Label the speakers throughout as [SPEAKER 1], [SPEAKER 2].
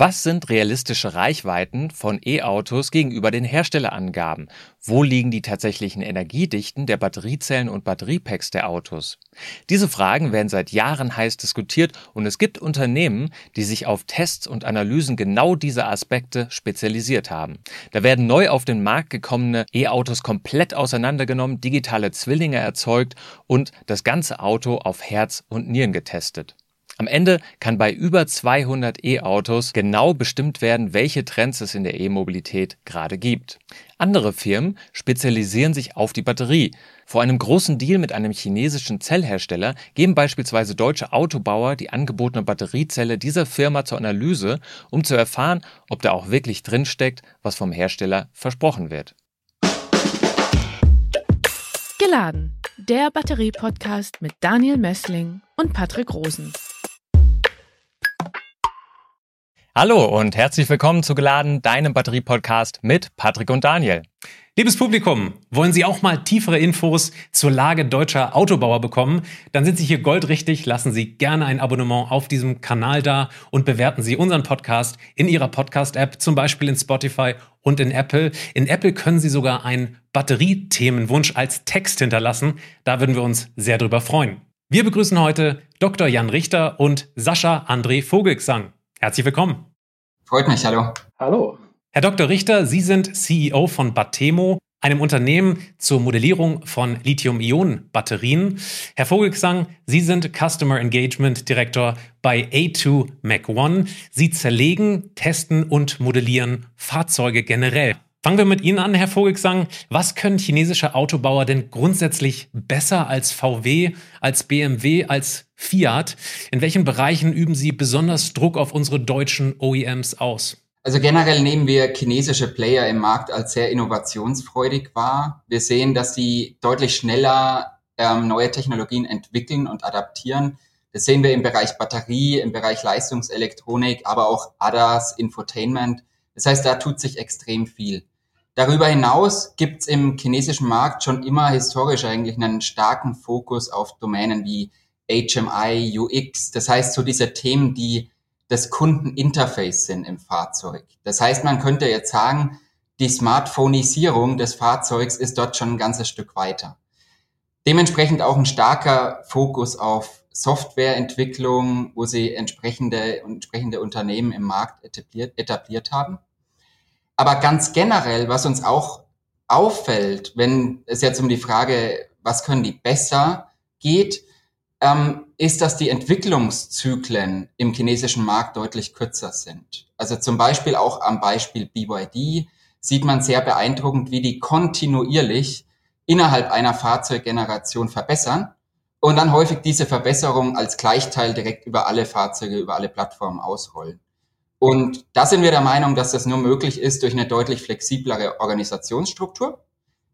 [SPEAKER 1] Was sind realistische Reichweiten von E-Autos gegenüber den Herstellerangaben? Wo liegen die tatsächlichen Energiedichten der Batteriezellen und Batteriepacks der Autos? Diese Fragen werden seit Jahren heiß diskutiert und es gibt Unternehmen, die sich auf Tests und Analysen genau dieser Aspekte spezialisiert haben. Da werden neu auf den Markt gekommene E-Autos komplett auseinandergenommen, digitale Zwillinge erzeugt und das ganze Auto auf Herz und Nieren getestet. Am Ende kann bei über 200 E-Autos genau bestimmt werden, welche Trends es in der E-Mobilität gerade gibt. Andere Firmen spezialisieren sich auf die Batterie. Vor einem großen Deal mit einem chinesischen Zellhersteller geben beispielsweise deutsche Autobauer die angebotene Batteriezelle dieser Firma zur Analyse, um zu erfahren, ob da auch wirklich drinsteckt, was vom Hersteller versprochen wird.
[SPEAKER 2] Geladen, der Batterie-Podcast mit Daniel Messling und Patrick Rosen.
[SPEAKER 1] Hallo und herzlich willkommen zu Geladen, deinem Batterie-Podcast mit Patrick und Daniel.
[SPEAKER 3] Liebes Publikum, wollen Sie auch mal tiefere Infos zur Lage deutscher Autobauer bekommen? Dann sind Sie hier goldrichtig. Lassen Sie gerne ein Abonnement auf diesem Kanal da und bewerten Sie unseren Podcast in Ihrer Podcast-App, zum Beispiel in Spotify und in Apple. In Apple können Sie sogar einen Batteriethemenwunsch als Text hinterlassen. Da würden wir uns sehr drüber freuen. Wir begrüßen heute Dr. Jan Richter und Sascha André Vogelsang. Herzlich willkommen.
[SPEAKER 4] Freut mich, hallo.
[SPEAKER 3] Hallo. Herr Dr. Richter, Sie sind CEO von Batemo, einem Unternehmen zur Modellierung von Lithium-Ionen-Batterien. Herr Vogelsang, Sie sind Customer Engagement Director bei A2 Mac One. Sie zerlegen, testen und modellieren Fahrzeuge generell. Fangen wir mit Ihnen an, Herr Vogelsang. Was können chinesische Autobauer denn grundsätzlich besser als VW, als BMW, als Fiat? In welchen Bereichen üben Sie besonders Druck auf unsere deutschen OEMs aus?
[SPEAKER 4] Also generell nehmen wir chinesische Player im Markt als sehr innovationsfreudig wahr. Wir sehen, dass sie deutlich schneller ähm, neue Technologien entwickeln und adaptieren. Das sehen wir im Bereich Batterie, im Bereich Leistungselektronik, aber auch ADAS, Infotainment. Das heißt, da tut sich extrem viel. Darüber hinaus gibt es im chinesischen Markt schon immer historisch eigentlich einen starken Fokus auf Domänen wie HMI, UX. Das heißt, so diese Themen, die das Kundeninterface sind im Fahrzeug. Das heißt, man könnte jetzt sagen, die Smartphoneisierung des Fahrzeugs ist dort schon ein ganzes Stück weiter. Dementsprechend auch ein starker Fokus auf Softwareentwicklung, wo sie entsprechende, entsprechende Unternehmen im Markt etabliert, etabliert haben. Aber ganz generell, was uns auch auffällt, wenn es jetzt um die Frage, was können die besser geht, ähm, ist, dass die Entwicklungszyklen im chinesischen Markt deutlich kürzer sind. Also zum Beispiel auch am Beispiel BYD sieht man sehr beeindruckend, wie die kontinuierlich innerhalb einer Fahrzeuggeneration verbessern und dann häufig diese Verbesserung als Gleichteil direkt über alle Fahrzeuge, über alle Plattformen ausrollen. Und da sind wir der Meinung, dass das nur möglich ist durch eine deutlich flexiblere Organisationsstruktur,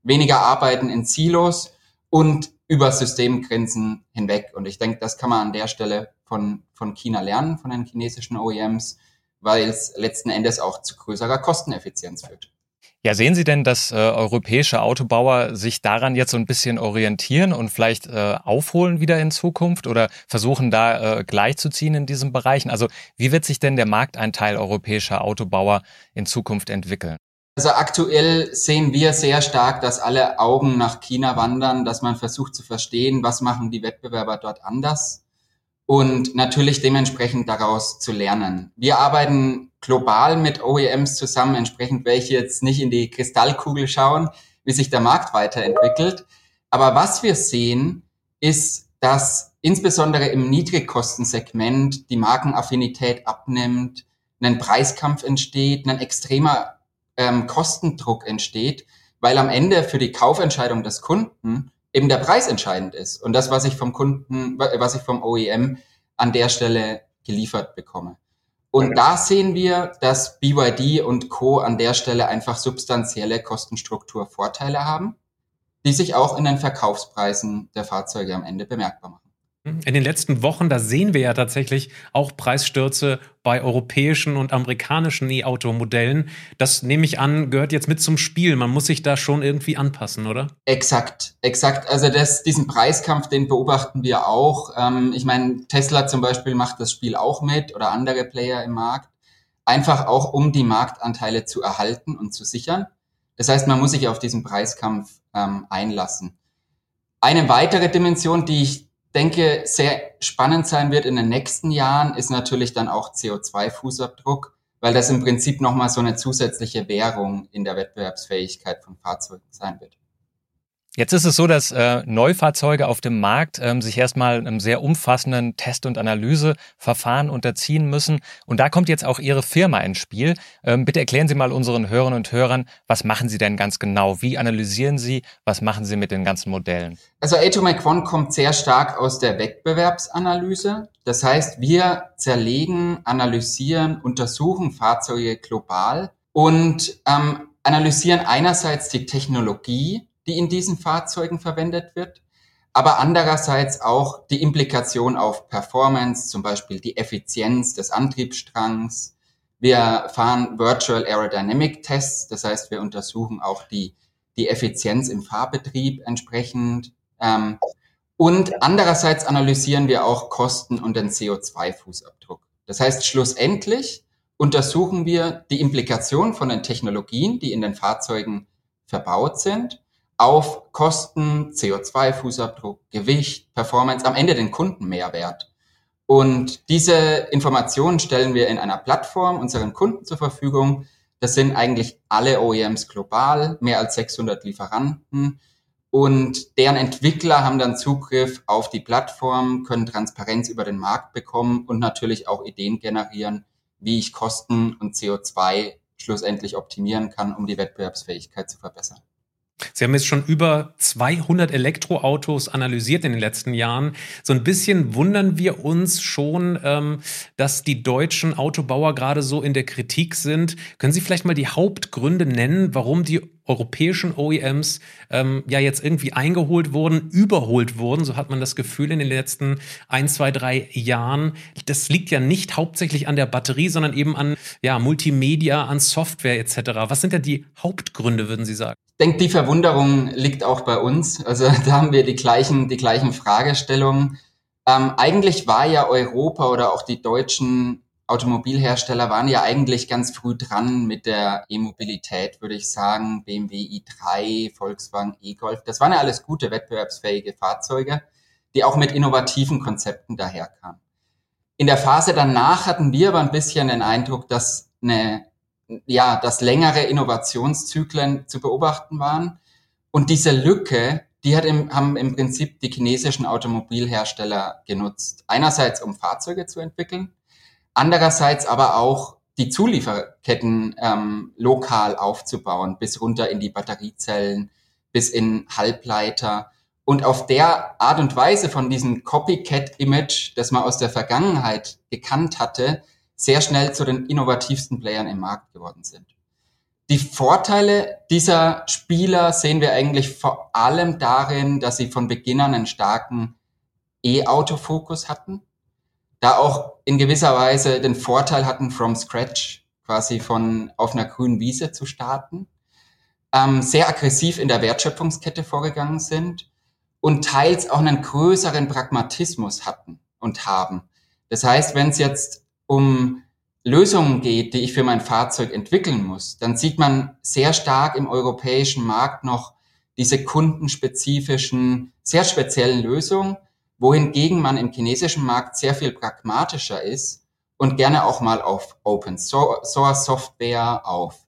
[SPEAKER 4] weniger Arbeiten in Silos und über Systemgrenzen hinweg. Und ich denke, das kann man an der Stelle von, von China lernen, von den chinesischen OEMs, weil es letzten Endes auch zu größerer Kosteneffizienz führt.
[SPEAKER 1] Ja, sehen Sie denn, dass äh, europäische Autobauer sich daran jetzt so ein bisschen orientieren und vielleicht äh, aufholen wieder in Zukunft oder versuchen da äh, gleichzuziehen in diesen Bereichen? Also wie wird sich denn der Markteinteil europäischer Autobauer in Zukunft entwickeln?
[SPEAKER 4] Also aktuell sehen wir sehr stark, dass alle Augen nach China wandern, dass man versucht zu verstehen, was machen die Wettbewerber dort anders und natürlich dementsprechend daraus zu lernen. Wir arbeiten global mit OEMs zusammen, entsprechend welche jetzt nicht in die Kristallkugel schauen, wie sich der Markt weiterentwickelt. Aber was wir sehen, ist, dass insbesondere im Niedrigkostensegment die Markenaffinität abnimmt, ein Preiskampf entsteht, ein extremer ähm, Kostendruck entsteht, weil am Ende für die Kaufentscheidung des Kunden eben der Preis entscheidend ist und das, was ich vom Kunden, was ich vom OEM an der Stelle geliefert bekomme. Und da sehen wir, dass BYD und Co. an der Stelle einfach substanzielle Kostenstrukturvorteile haben, die sich auch in den Verkaufspreisen der Fahrzeuge am Ende bemerkbar machen.
[SPEAKER 3] In den letzten Wochen, da sehen wir ja tatsächlich auch Preisstürze bei europäischen und amerikanischen E-Auto-Modellen. Das nehme ich an, gehört jetzt mit zum Spiel. Man muss sich da schon irgendwie anpassen, oder?
[SPEAKER 4] Exakt, exakt. Also das, diesen Preiskampf, den beobachten wir auch. Ähm, ich meine, Tesla zum Beispiel macht das Spiel auch mit oder andere Player im Markt. einfach auch um die Marktanteile zu erhalten und zu sichern. Das heißt, man muss sich auf diesen Preiskampf ähm, einlassen. Eine weitere Dimension, die ich denke, sehr spannend sein wird in den nächsten Jahren, ist natürlich dann auch CO2-Fußabdruck weil das im Prinzip nochmal so eine zusätzliche Währung in der Wettbewerbsfähigkeit von Fahrzeugen sein wird.
[SPEAKER 1] Jetzt ist es so, dass äh, Neufahrzeuge auf dem Markt ähm, sich erstmal einem sehr umfassenden Test- und Analyseverfahren unterziehen müssen. Und da kommt jetzt auch Ihre Firma ins Spiel. Ähm, bitte erklären Sie mal unseren Hörern und Hörern, was machen Sie denn ganz genau? Wie analysieren Sie? Was machen Sie mit den ganzen Modellen?
[SPEAKER 4] Also Atomic One kommt sehr stark aus der Wettbewerbsanalyse. Das heißt, wir zerlegen, analysieren, untersuchen Fahrzeuge global und ähm, analysieren einerseits die Technologie, die in diesen Fahrzeugen verwendet wird, aber andererseits auch die Implikation auf Performance, zum Beispiel die Effizienz des Antriebsstrangs. Wir fahren Virtual Aerodynamic Tests, das heißt, wir untersuchen auch die, die Effizienz im Fahrbetrieb entsprechend. Ähm, und andererseits analysieren wir auch Kosten und den CO2-Fußabdruck. Das heißt, schlussendlich untersuchen wir die Implikation von den Technologien, die in den Fahrzeugen verbaut sind auf Kosten, CO2-Fußabdruck, Gewicht, Performance, am Ende den Kundenmehrwert. Und diese Informationen stellen wir in einer Plattform unseren Kunden zur Verfügung. Das sind eigentlich alle OEMs global, mehr als 600 Lieferanten. Und deren Entwickler haben dann Zugriff auf die Plattform, können Transparenz über den Markt bekommen und natürlich auch Ideen generieren, wie ich Kosten und CO2 schlussendlich optimieren kann, um die Wettbewerbsfähigkeit zu verbessern.
[SPEAKER 3] Sie haben jetzt schon über 200 Elektroautos analysiert in den letzten Jahren. So ein bisschen wundern wir uns schon, ähm, dass die deutschen Autobauer gerade so in der Kritik sind. Können Sie vielleicht mal die Hauptgründe nennen, warum die europäischen OEMs ähm, ja jetzt irgendwie eingeholt wurden, überholt wurden, so hat man das Gefühl in den letzten ein, zwei, drei Jahren. Das liegt ja nicht hauptsächlich an der Batterie, sondern eben an ja, Multimedia, an Software etc. Was sind denn die Hauptgründe, würden Sie sagen?
[SPEAKER 4] Denke, die Verwunderung liegt auch bei uns. Also da haben wir die gleichen, die gleichen Fragestellungen. Ähm, eigentlich war ja Europa oder auch die deutschen Automobilhersteller waren ja eigentlich ganz früh dran mit der E-Mobilität, würde ich sagen. BMW i3, Volkswagen e-Golf. Das waren ja alles gute, wettbewerbsfähige Fahrzeuge, die auch mit innovativen Konzepten daherkamen. In der Phase danach hatten wir aber ein bisschen den Eindruck, dass eine, ja, dass längere Innovationszyklen zu beobachten waren. Und diese Lücke, die hat im, haben im Prinzip die chinesischen Automobilhersteller genutzt. Einerseits, um Fahrzeuge zu entwickeln, Andererseits aber auch die Zulieferketten ähm, lokal aufzubauen, bis runter in die Batteriezellen, bis in Halbleiter und auf der Art und Weise von diesem Copycat-Image, das man aus der Vergangenheit gekannt hatte, sehr schnell zu den innovativsten Playern im Markt geworden sind. Die Vorteile dieser Spieler sehen wir eigentlich vor allem darin, dass sie von Beginn an einen starken E-Auto-Fokus hatten da auch in gewisser Weise den Vorteil hatten, from scratch quasi von auf einer grünen Wiese zu starten, ähm, sehr aggressiv in der Wertschöpfungskette vorgegangen sind und teils auch einen größeren Pragmatismus hatten und haben. Das heißt, wenn es jetzt um Lösungen geht, die ich für mein Fahrzeug entwickeln muss, dann sieht man sehr stark im europäischen Markt noch diese kundenspezifischen, sehr speziellen Lösungen, wohingegen man im chinesischen Markt sehr viel pragmatischer ist und gerne auch mal auf Open Source Software, auf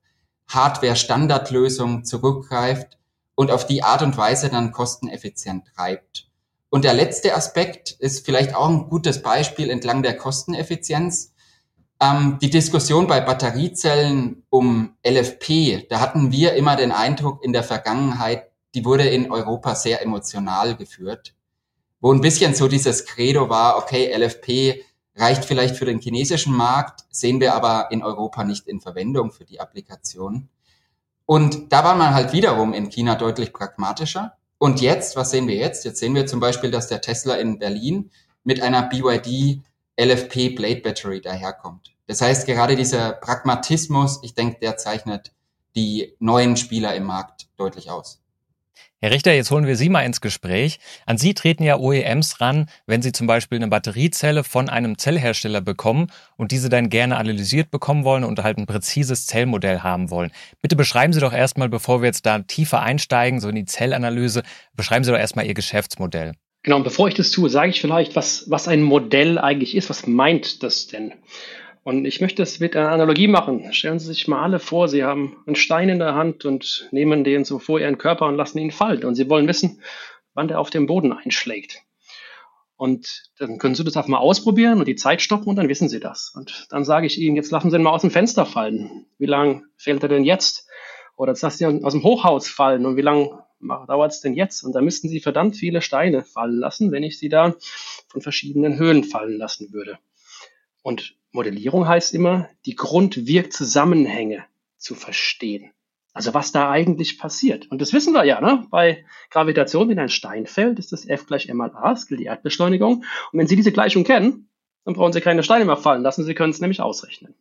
[SPEAKER 4] Hardware-Standardlösungen zurückgreift und auf die Art und Weise dann kosteneffizient treibt. Und der letzte Aspekt ist vielleicht auch ein gutes Beispiel entlang der Kosteneffizienz. Ähm, die Diskussion bei Batteriezellen um LFP, da hatten wir immer den Eindruck in der Vergangenheit, die wurde in Europa sehr emotional geführt wo ein bisschen so dieses Credo war, okay, LFP reicht vielleicht für den chinesischen Markt, sehen wir aber in Europa nicht in Verwendung für die Applikation. Und da war man halt wiederum in China deutlich pragmatischer. Und jetzt, was sehen wir jetzt? Jetzt sehen wir zum Beispiel, dass der Tesla in Berlin mit einer BYD LFP Blade Battery daherkommt. Das heißt, gerade dieser Pragmatismus, ich denke, der zeichnet die neuen Spieler im Markt deutlich aus.
[SPEAKER 1] Herr Richter, jetzt holen wir Sie mal ins Gespräch. An Sie treten ja OEMs ran, wenn Sie zum Beispiel eine Batteriezelle von einem Zellhersteller bekommen und diese dann gerne analysiert bekommen wollen und halt ein präzises Zellmodell haben wollen. Bitte beschreiben Sie doch erstmal, bevor wir jetzt da tiefer einsteigen, so in die Zellanalyse, beschreiben Sie doch erstmal Ihr Geschäftsmodell.
[SPEAKER 5] Genau, und bevor ich das tue, sage ich vielleicht, was, was ein Modell eigentlich ist. Was meint das denn? Und ich möchte es mit einer Analogie machen. Stellen Sie sich mal alle vor, Sie haben einen Stein in der Hand und nehmen den so vor Ihren Körper und lassen ihn fallen. Und Sie wollen wissen, wann der auf dem Boden einschlägt. Und dann können Sie das einfach mal ausprobieren und die Zeit stoppen und dann wissen Sie das. Und dann sage ich Ihnen, jetzt lassen Sie ihn mal aus dem Fenster fallen. Wie lange fällt er denn jetzt? Oder jetzt lassen Sie ihn aus dem Hochhaus fallen und wie lange dauert es denn jetzt? Und da müssten Sie verdammt viele Steine fallen lassen, wenn ich sie da von verschiedenen Höhen fallen lassen würde. Und Modellierung heißt immer, die Grundwirkzusammenhänge zu verstehen. Also was da eigentlich passiert. Und das wissen wir ja, ne? Bei Gravitation, wenn ein Stein fällt, ist das F gleich m mal a, das gilt die Erdbeschleunigung. Und wenn Sie diese Gleichung kennen, dann brauchen Sie keine Steine mehr fallen lassen, Sie können es nämlich ausrechnen.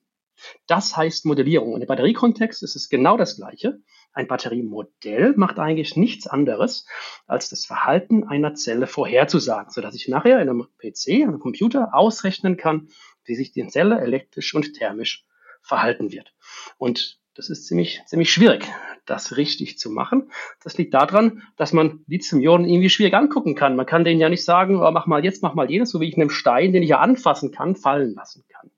[SPEAKER 5] Das heißt Modellierung. Und im Batteriekontext ist es genau das Gleiche. Ein Batteriemodell macht eigentlich nichts anderes, als das Verhalten einer Zelle vorherzusagen, sodass ich nachher in einem PC, einem Computer ausrechnen kann, wie sich die Zelle elektrisch und thermisch verhalten wird. Und das ist ziemlich, ziemlich schwierig, das richtig zu machen. Das liegt daran, dass man Lithium-Ionen irgendwie schwierig angucken kann. Man kann denen ja nicht sagen, oh, mach mal jetzt, mach mal jenes, so wie ich einen Stein, den ich ja anfassen kann, fallen lassen kann.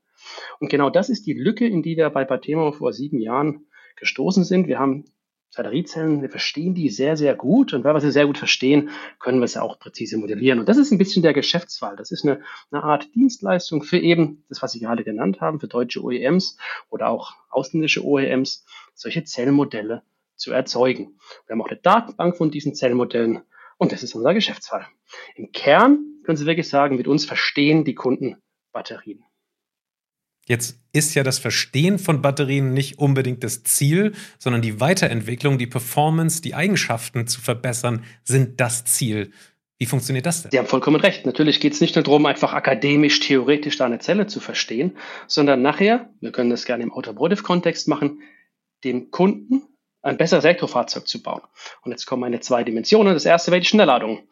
[SPEAKER 5] Und genau das ist die Lücke, in die wir bei Patemo vor sieben Jahren gestoßen sind. Wir haben Batteriezellen, wir verstehen die sehr, sehr gut. Und weil wir sie sehr gut verstehen, können wir sie auch präzise modellieren. Und das ist ein bisschen der Geschäftsfall. Das ist eine, eine Art Dienstleistung für eben das, was Sie gerade genannt haben, für deutsche OEMs oder auch ausländische OEMs, solche Zellmodelle zu erzeugen. Wir haben auch eine Datenbank von diesen Zellmodellen und das ist unser Geschäftsfall. Im Kern können Sie wirklich sagen, mit uns verstehen die Kunden Batterien.
[SPEAKER 3] Jetzt ist ja das Verstehen von Batterien nicht unbedingt das Ziel, sondern die Weiterentwicklung, die Performance, die Eigenschaften zu verbessern, sind das Ziel. Wie funktioniert das denn?
[SPEAKER 5] Sie haben vollkommen recht. Natürlich geht es nicht nur darum, einfach akademisch, theoretisch da eine Zelle zu verstehen, sondern nachher, wir können das gerne im Automotive-Kontext machen, dem Kunden ein besseres Elektrofahrzeug zu bauen. Und jetzt kommen meine zwei Dimensionen. Das erste wäre die Schnellladung.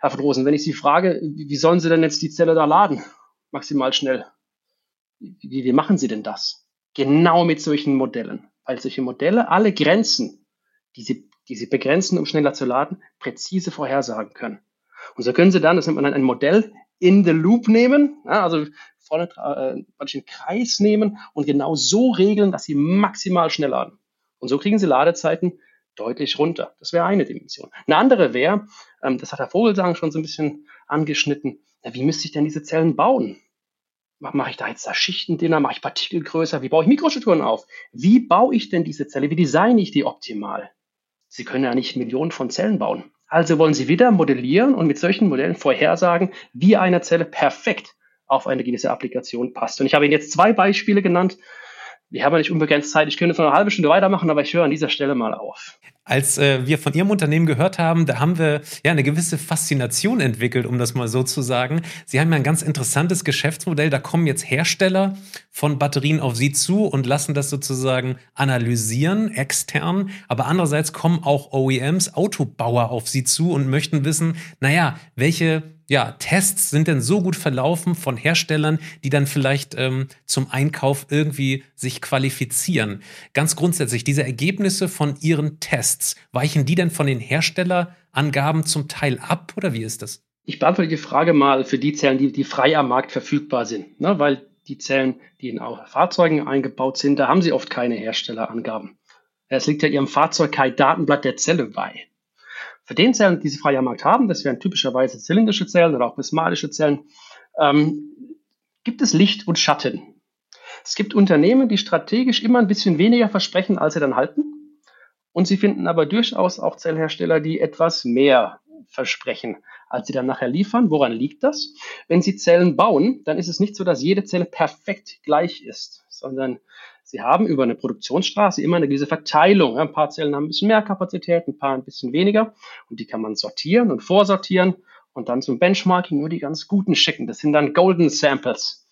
[SPEAKER 5] Herr von Rosen, wenn ich Sie frage, wie sollen Sie denn jetzt die Zelle da laden? Maximal schnell wie, wie machen Sie denn das? Genau mit solchen Modellen, weil solche Modelle alle Grenzen, die sie, die sie begrenzen, um schneller zu laden, präzise vorhersagen können. Und so können Sie dann, das nennt man dann ein Modell, in the loop nehmen, ja, also vorne äh, einen Kreis nehmen und genau so regeln, dass Sie maximal schnell laden. Und so kriegen Sie Ladezeiten deutlich runter. Das wäre eine Dimension. Eine andere wäre, ähm, das hat Herr Vogelsang schon so ein bisschen angeschnitten, ja, wie müsste ich denn diese Zellen bauen? Mache ich da jetzt da Schichten dünner, mache ich Partikel größer, wie baue ich Mikrostrukturen auf? Wie baue ich denn diese Zelle? Wie designe ich die optimal? Sie können ja nicht Millionen von Zellen bauen. Also wollen Sie wieder modellieren und mit solchen Modellen vorhersagen, wie eine Zelle perfekt auf eine gewisse Applikation passt. Und ich habe Ihnen jetzt zwei Beispiele genannt, wir haben ja nicht unbegrenzt Zeit. Ich könnte noch eine halbe Stunde weitermachen, aber ich höre an dieser Stelle mal auf.
[SPEAKER 3] Als äh, wir von Ihrem Unternehmen gehört haben, da haben wir ja eine gewisse Faszination entwickelt, um das mal so zu sagen. Sie haben ja ein ganz interessantes Geschäftsmodell. Da kommen jetzt Hersteller von Batterien auf Sie zu und lassen das sozusagen analysieren, extern. Aber andererseits kommen auch OEMs, Autobauer auf Sie zu und möchten wissen, naja, welche ja, Tests sind denn so gut verlaufen von Herstellern, die dann vielleicht ähm, zum Einkauf irgendwie sich qualifizieren? Ganz grundsätzlich, diese Ergebnisse von Ihren Tests, weichen die denn von den Herstellerangaben zum Teil ab oder wie ist das?
[SPEAKER 5] Ich beantworte die Frage mal für die Zellen, die, die frei am Markt verfügbar sind, ne? weil die Zellen, die in Fahrzeugen eingebaut sind, da haben sie oft keine Herstellerangaben. Es liegt ja Ihrem Fahrzeug kein Datenblatt der Zelle bei. Für den Zellen, die sie frei am Markt haben, das wären typischerweise zylindrische Zellen oder auch prismatische Zellen, ähm, gibt es Licht und Schatten. Es gibt Unternehmen, die strategisch immer ein bisschen weniger versprechen, als sie dann halten. Und sie finden aber durchaus auch Zellhersteller, die etwas mehr versprechen, als sie dann nachher liefern. Woran liegt das? Wenn sie Zellen bauen, dann ist es nicht so, dass jede Zelle perfekt gleich ist, sondern Sie haben über eine Produktionsstraße immer eine gewisse Verteilung. Ein paar Zellen haben ein bisschen mehr Kapazität, ein paar ein bisschen weniger. Und die kann man sortieren und vorsortieren und dann zum Benchmarking nur die ganz guten schicken. Das sind dann Golden Samples.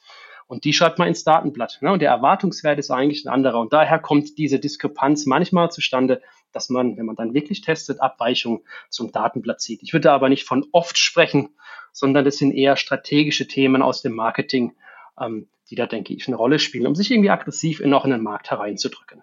[SPEAKER 5] Und die schreibt man ins Datenblatt. Ne? Und der Erwartungswert ist eigentlich ein anderer. Und daher kommt diese Diskrepanz manchmal zustande, dass man, wenn man dann wirklich testet, Abweichungen zum Datenblatt zieht. Ich würde aber nicht von oft sprechen, sondern das sind eher strategische Themen aus dem Marketing, ähm, die da, denke ich, eine Rolle spielen, um sich irgendwie aggressiv in noch in den Markt hereinzudrücken.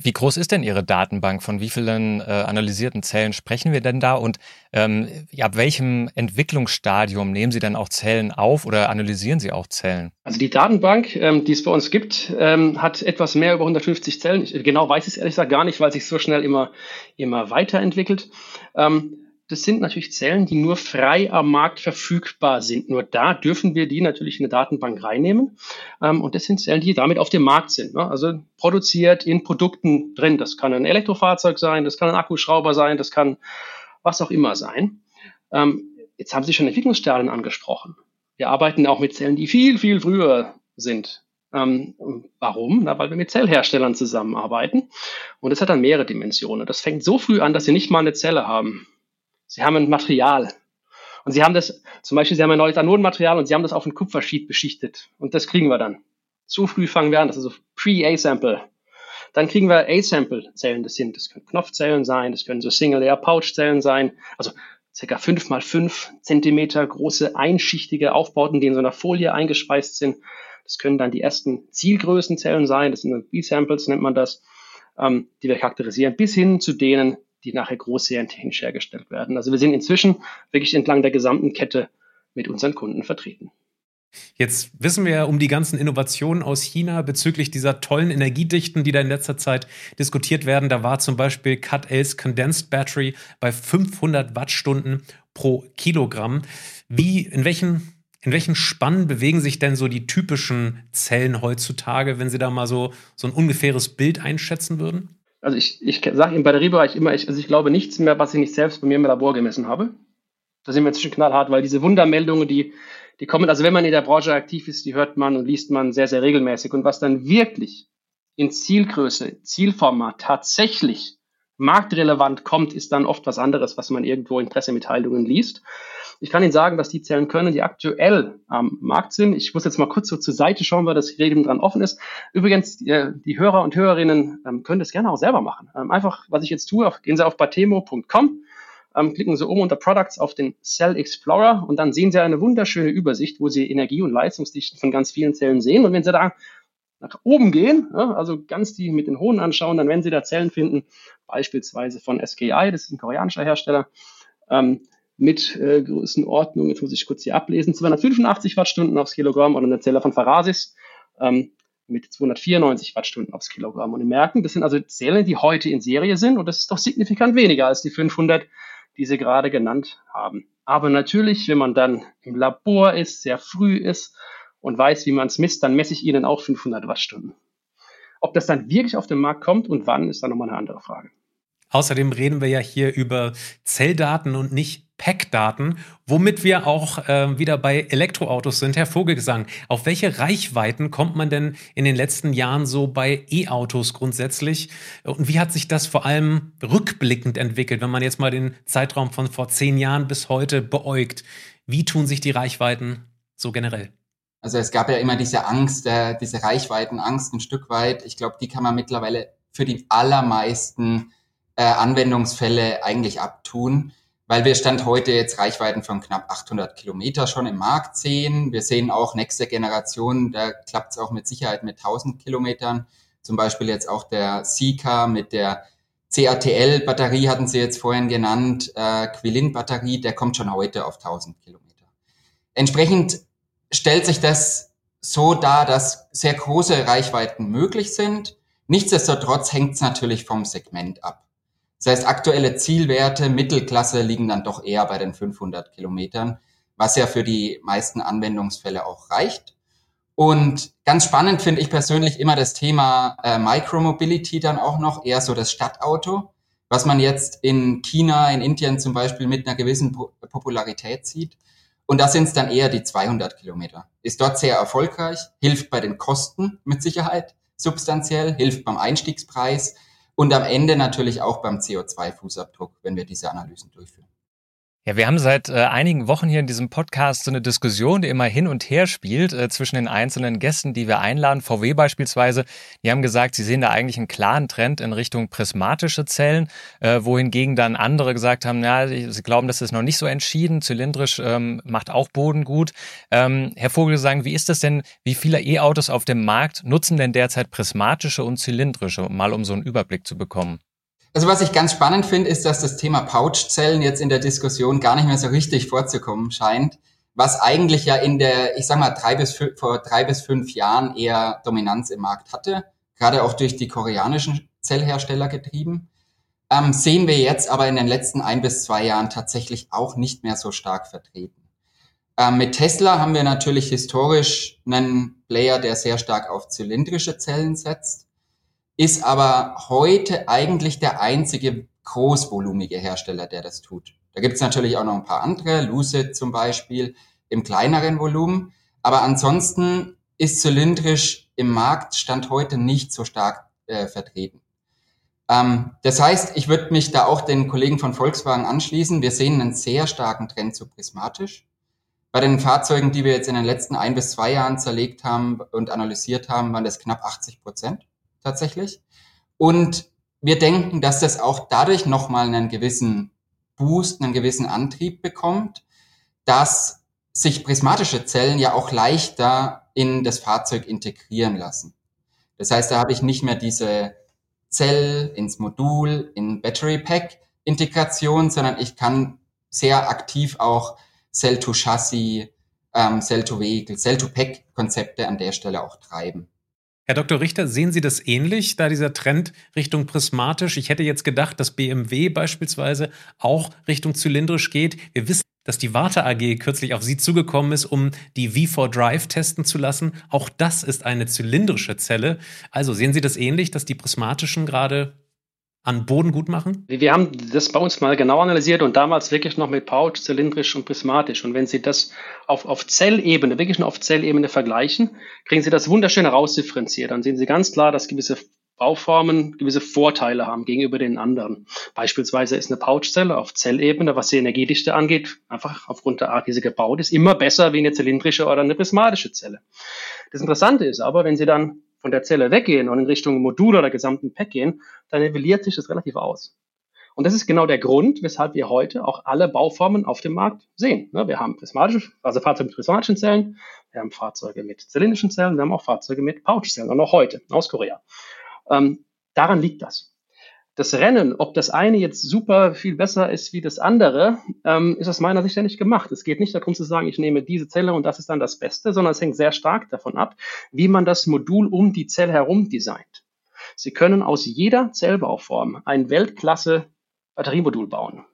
[SPEAKER 1] Wie groß ist denn Ihre Datenbank? Von wie vielen äh, analysierten Zellen sprechen wir denn da? Und ähm, ab welchem Entwicklungsstadium nehmen Sie dann auch Zellen auf oder analysieren Sie auch Zellen?
[SPEAKER 5] Also die Datenbank, ähm, die es bei uns gibt, ähm, hat etwas mehr über 150 Zellen. Ich, genau weiß ich es ehrlich gesagt gar nicht, weil sich so schnell immer, immer weiterentwickelt. Ähm, das sind natürlich Zellen, die nur frei am Markt verfügbar sind. Nur da dürfen wir die natürlich in eine Datenbank reinnehmen. Ähm, und das sind Zellen, die damit auf dem Markt sind. Ne? Also produziert in Produkten drin. Das kann ein Elektrofahrzeug sein, das kann ein Akkuschrauber sein, das kann was auch immer sein. Ähm, jetzt haben Sie schon Entwicklungsstadien angesprochen. Wir arbeiten auch mit Zellen, die viel, viel früher sind. Ähm, warum? Na, weil wir mit Zellherstellern zusammenarbeiten. Und das hat dann mehrere Dimensionen. Das fängt so früh an, dass Sie nicht mal eine Zelle haben Sie haben ein Material. Und Sie haben das, zum Beispiel, Sie haben ein neues Anodenmaterial und Sie haben das auf ein Kupfersheet beschichtet. Und das kriegen wir dann. Zu früh fangen wir an, das ist so Pre-A-Sample. Dann kriegen wir A-Sample-Zellen, das sind, das können Knopfzellen sein, das können so Single-Layer-Pouch-Zellen sein, also circa fünf mal fünf Zentimeter große einschichtige Aufbauten, die in so einer Folie eingespeist sind. Das können dann die ersten Zielgrößenzellen sein, das sind B-Samples, nennt man das, ähm, die wir charakterisieren, bis hin zu denen, die nachher großserientechnisch hergestellt werden. Also wir sind inzwischen wirklich entlang der gesamten Kette mit unseren Kunden vertreten.
[SPEAKER 3] Jetzt wissen wir ja um die ganzen Innovationen aus China bezüglich dieser tollen Energiedichten, die da in letzter Zeit diskutiert werden. Da war zum Beispiel Cut-Ace Condensed Battery bei 500 Wattstunden pro Kilogramm. Wie, in welchen, in welchen Spannen bewegen sich denn so die typischen Zellen heutzutage, wenn Sie da mal so, so ein ungefähres Bild einschätzen würden?
[SPEAKER 5] Also ich, ich sage im Batteriebereich immer, ich, also ich glaube nichts mehr, was ich nicht selbst bei mir im Labor gemessen habe. Da sind wir inzwischen knallhart, weil diese Wundermeldungen, die, die kommen, also wenn man in der Branche aktiv ist, die hört man und liest man sehr, sehr regelmäßig. Und was dann wirklich in Zielgröße, Zielformat tatsächlich marktrelevant kommt, ist dann oft was anderes, was man irgendwo in Pressemitteilungen liest. Ich kann Ihnen sagen, dass die Zellen können, die aktuell am Markt sind. Ich muss jetzt mal kurz so zur Seite schauen, weil das Gerät dran offen ist. Übrigens, die, die Hörer und Hörerinnen ähm, können das gerne auch selber machen. Ähm, einfach, was ich jetzt tue, gehen Sie auf batemo.com, ähm, klicken Sie oben unter Products auf den Cell Explorer und dann sehen Sie eine wunderschöne Übersicht, wo Sie Energie- und Leistungsdichten von ganz vielen Zellen sehen. Und wenn Sie da nach oben gehen, also ganz die mit den hohen anschauen, dann werden Sie da Zellen finden, beispielsweise von SKI, das ist ein koreanischer Hersteller, mit äh, Größenordnung, jetzt muss ich kurz hier ablesen, 285 Wattstunden aufs Kilogramm oder eine Zelle von Farasis ähm, mit 294 Wattstunden aufs Kilogramm. Und wir merken, das sind also Zellen, die heute in Serie sind und das ist doch signifikant weniger als die 500, die Sie gerade genannt haben. Aber natürlich, wenn man dann im Labor ist, sehr früh ist und weiß, wie man es misst, dann messe ich Ihnen auch 500 Wattstunden. Ob das dann wirklich auf den Markt kommt und wann, ist dann nochmal eine andere Frage.
[SPEAKER 3] Außerdem reden wir ja hier über Zelldaten und nicht Pack-Daten, womit wir auch äh, wieder bei Elektroautos sind. Herr Vogelgesang, auf welche Reichweiten kommt man denn in den letzten Jahren so bei E-Autos grundsätzlich? Und wie hat sich das vor allem rückblickend entwickelt, wenn man jetzt mal den Zeitraum von vor zehn Jahren bis heute beäugt? Wie tun sich die Reichweiten so generell?
[SPEAKER 4] Also es gab ja immer diese Angst, äh, diese Reichweitenangst ein Stück weit. Ich glaube, die kann man mittlerweile für die allermeisten äh, Anwendungsfälle eigentlich abtun weil wir Stand heute jetzt Reichweiten von knapp 800 Kilometer schon im Markt sehen. Wir sehen auch nächste Generation, da klappt es auch mit Sicherheit mit 1000 Kilometern. Zum Beispiel jetzt auch der Sika mit der CATL-Batterie hatten Sie jetzt vorhin genannt, äh, Quilin-Batterie, der kommt schon heute auf 1000 Kilometer. Entsprechend stellt sich das so dar, dass sehr große Reichweiten möglich sind. Nichtsdestotrotz hängt es natürlich vom Segment ab. Das heißt, aktuelle Zielwerte Mittelklasse liegen dann doch eher bei den 500 Kilometern, was ja für die meisten Anwendungsfälle auch reicht. Und ganz spannend finde ich persönlich immer das Thema äh, Micromobility dann auch noch, eher so das Stadtauto, was man jetzt in China, in Indien zum Beispiel mit einer gewissen po Popularität sieht. Und da sind es dann eher die 200 Kilometer. Ist dort sehr erfolgreich, hilft bei den Kosten mit Sicherheit substanziell, hilft beim Einstiegspreis und am Ende natürlich auch beim CO2-Fußabdruck, wenn wir diese Analysen durchführen.
[SPEAKER 1] Ja, wir haben seit äh, einigen Wochen hier in diesem Podcast so eine Diskussion, die immer hin und her spielt äh, zwischen den einzelnen Gästen, die wir einladen. VW beispielsweise, die haben gesagt, sie sehen da eigentlich einen klaren Trend in Richtung prismatische Zellen, äh, wohingegen dann andere gesagt haben, ja, sie glauben, das ist noch nicht so entschieden. Zylindrisch ähm, macht auch Boden gut. Ähm, Herr Vogelsang, wie ist das denn? Wie viele E-Autos auf dem Markt nutzen denn derzeit prismatische und zylindrische, mal um so einen Überblick zu bekommen?
[SPEAKER 4] Also was ich ganz spannend finde, ist, dass das Thema Pouchzellen jetzt in der Diskussion gar nicht mehr so richtig vorzukommen scheint, was eigentlich ja in der, ich sag mal, drei bis fünf, vor drei bis fünf Jahren eher Dominanz im Markt hatte, gerade auch durch die koreanischen Zellhersteller getrieben. Ähm, sehen wir jetzt aber in den letzten ein bis zwei Jahren tatsächlich auch nicht mehr so stark vertreten. Ähm, mit Tesla haben wir natürlich historisch einen Player, der sehr stark auf zylindrische Zellen setzt ist aber heute eigentlich der einzige großvolumige Hersteller, der das tut. Da gibt es natürlich auch noch ein paar andere, Lucid zum Beispiel, im kleineren Volumen. Aber ansonsten ist zylindrisch im Markt Stand heute nicht so stark äh, vertreten. Ähm, das heißt, ich würde mich da auch den Kollegen von Volkswagen anschließen. Wir sehen einen sehr starken Trend zu prismatisch. Bei den Fahrzeugen, die wir jetzt in den letzten ein bis zwei Jahren zerlegt haben und analysiert haben, waren das knapp 80 Prozent tatsächlich. Und wir denken, dass das auch dadurch nochmal einen gewissen Boost, einen gewissen Antrieb bekommt, dass sich prismatische Zellen ja auch leichter in das Fahrzeug integrieren lassen. Das heißt, da habe ich nicht mehr diese Zell ins Modul, in Battery Pack Integration, sondern ich kann sehr aktiv auch Cell-to-Chassis, ähm, Cell-to-Vehicle, Cell-to-Pack Konzepte an der Stelle auch treiben.
[SPEAKER 3] Herr Dr. Richter, sehen Sie das ähnlich, da dieser Trend Richtung prismatisch? Ich hätte jetzt gedacht, dass BMW beispielsweise auch Richtung zylindrisch geht. Wir wissen, dass die Warte AG kürzlich auf Sie zugekommen ist, um die V4 Drive testen zu lassen. Auch das ist eine zylindrische Zelle. Also sehen Sie das ähnlich, dass die prismatischen gerade an Boden gut machen?
[SPEAKER 5] Wir haben das bei uns mal genau analysiert und damals wirklich noch mit Pouch, zylindrisch und prismatisch. Und wenn Sie das auf, auf Zellebene, wirklich nur auf Zellebene vergleichen, kriegen Sie das wunderschön herausdifferenziert. Dann sehen Sie ganz klar, dass gewisse Bauformen gewisse Vorteile haben gegenüber den anderen. Beispielsweise ist eine Pouchzelle auf Zellebene, was die Energiedichte angeht, einfach aufgrund der Art, wie sie gebaut ist, immer besser wie eine zylindrische oder eine prismatische Zelle. Das Interessante ist aber, wenn Sie dann von der Zelle weggehen und in Richtung Modul oder gesamten Pack gehen, dann nivelliert sich das relativ aus. Und das ist genau der Grund, weshalb wir heute auch alle Bauformen auf dem Markt sehen. Ne, wir haben prismatische, also Fahrzeuge mit prismatischen Zellen, wir haben Fahrzeuge mit zylindrischen Zellen, wir haben auch Fahrzeuge mit Pouchzellen, und auch heute aus Korea. Ähm, daran liegt das das Rennen, ob das eine jetzt super viel besser ist wie das andere, ähm, ist aus meiner Sicht ja nicht gemacht. Es geht nicht darum zu sagen, ich nehme diese Zelle und das ist dann das Beste, sondern es hängt sehr stark davon ab, wie man das Modul um die Zelle herum designt. Sie können aus jeder Zellbauform ein Weltklasse Batteriemodul bauen.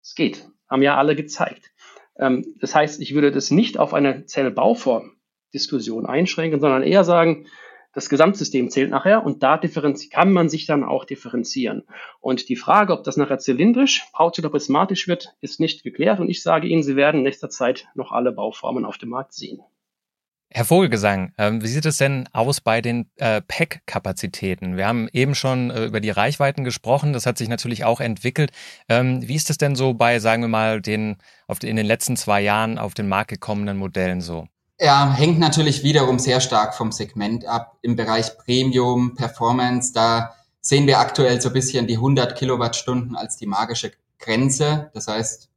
[SPEAKER 5] Es geht, haben ja alle gezeigt. Ähm, das heißt, ich würde das nicht auf eine Zellbauform Diskussion einschränken, sondern eher sagen, das Gesamtsystem zählt nachher und da kann man sich dann auch differenzieren. Und die Frage, ob das nachher zylindrisch, pouch oder prismatisch wird, ist nicht geklärt und ich sage Ihnen, Sie werden in nächster Zeit noch alle Bauformen auf dem Markt sehen.
[SPEAKER 1] Herr Vogelgesang, ähm, wie sieht es denn aus bei den äh, Pack-Kapazitäten? Wir haben eben schon äh, über die Reichweiten gesprochen. Das hat sich natürlich auch entwickelt. Ähm, wie ist es denn so bei, sagen wir mal, den auf, in den letzten zwei Jahren auf den Markt gekommenen Modellen so?
[SPEAKER 4] Er hängt natürlich wiederum sehr stark vom Segment ab. Im Bereich Premium, Performance, da sehen wir aktuell so ein bisschen die 100 Kilowattstunden als die magische Grenze. Das heißt,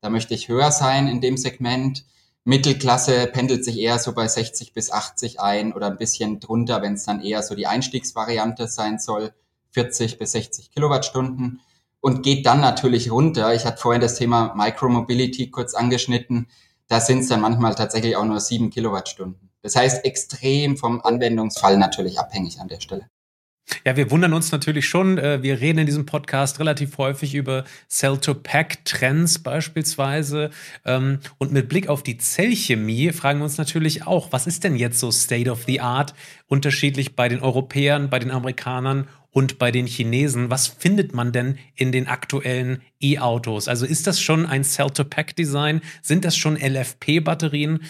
[SPEAKER 4] da möchte ich höher sein in dem Segment. Mittelklasse pendelt sich eher so bei 60 bis 80 ein oder ein bisschen drunter, wenn es dann eher so die Einstiegsvariante sein soll, 40 bis 60 Kilowattstunden und geht dann natürlich runter. Ich hatte vorhin das Thema Micromobility kurz angeschnitten da sind es dann manchmal tatsächlich auch nur sieben Kilowattstunden. Das heißt, extrem vom Anwendungsfall natürlich abhängig an der Stelle.
[SPEAKER 3] Ja, wir wundern uns natürlich schon. Äh, wir reden in diesem Podcast relativ häufig über Cell-to-Pack-Trends beispielsweise. Ähm, und mit Blick auf die Zellchemie fragen wir uns natürlich auch, was ist denn jetzt so State of the Art unterschiedlich bei den Europäern, bei den Amerikanern und bei den Chinesen? Was findet man denn in den aktuellen E-Autos? Also ist das schon ein Cell-to-Pack-Design? Sind das schon LFP-Batterien?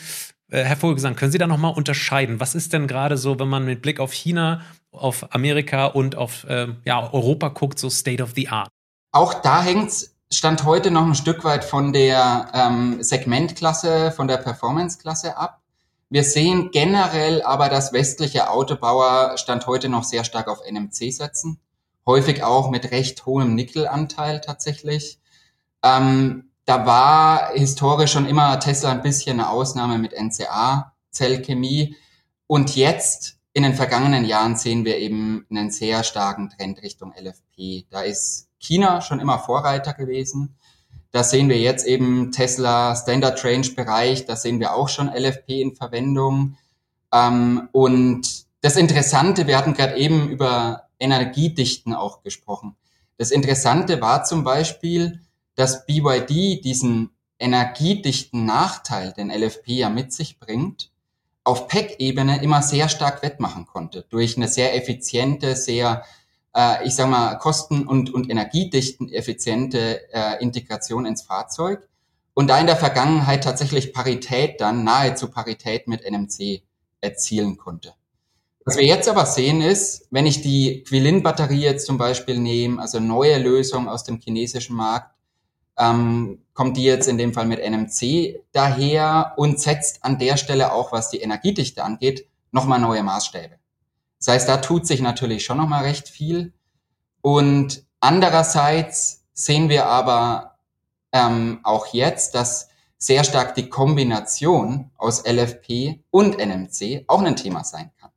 [SPEAKER 3] Äh, Herr Vogelgesang, können Sie da nochmal unterscheiden? Was ist denn gerade so, wenn man mit Blick auf China, auf Amerika und auf äh, ja, Europa guckt, so State of the Art?
[SPEAKER 4] Auch da hängt es stand heute noch ein Stück weit von der ähm, Segmentklasse, von der Performance-Klasse ab. Wir sehen generell aber, dass westliche Autobauer Stand heute noch sehr stark auf NMC setzen. Häufig auch mit recht hohem Nickelanteil tatsächlich. Ähm, da war historisch schon immer Tesla ein bisschen eine Ausnahme mit NCA-Zellchemie. Und jetzt in den vergangenen Jahren sehen wir eben einen sehr starken Trend Richtung LFP. Da ist China schon immer Vorreiter gewesen. Da sehen wir jetzt eben Tesla Standard Range Bereich, da sehen wir auch schon LFP in Verwendung. Ähm, und das Interessante, wir hatten gerade eben über Energiedichten auch gesprochen. Das Interessante war zum Beispiel, dass BYD diesen energiedichten Nachteil, den LFP ja mit sich bringt, auf Pack-Ebene immer sehr stark wettmachen konnte. Durch eine sehr effiziente, sehr äh, ich sage mal, kosten- und, und energiedichten effiziente äh, Integration ins Fahrzeug und da in der Vergangenheit tatsächlich Parität dann nahezu Parität mit NMC erzielen konnte. Was wir jetzt aber sehen ist, wenn ich die Quilin-Batterie jetzt zum Beispiel nehme, also neue Lösung aus dem chinesischen Markt, ähm, kommt die jetzt in dem Fall mit NMC daher und setzt an der Stelle auch, was die Energiedichte angeht, nochmal neue Maßstäbe. Das heißt, da tut sich natürlich schon nochmal recht viel. Und andererseits sehen wir aber ähm, auch jetzt, dass sehr stark die Kombination aus LFP und NMC auch ein Thema sein kann.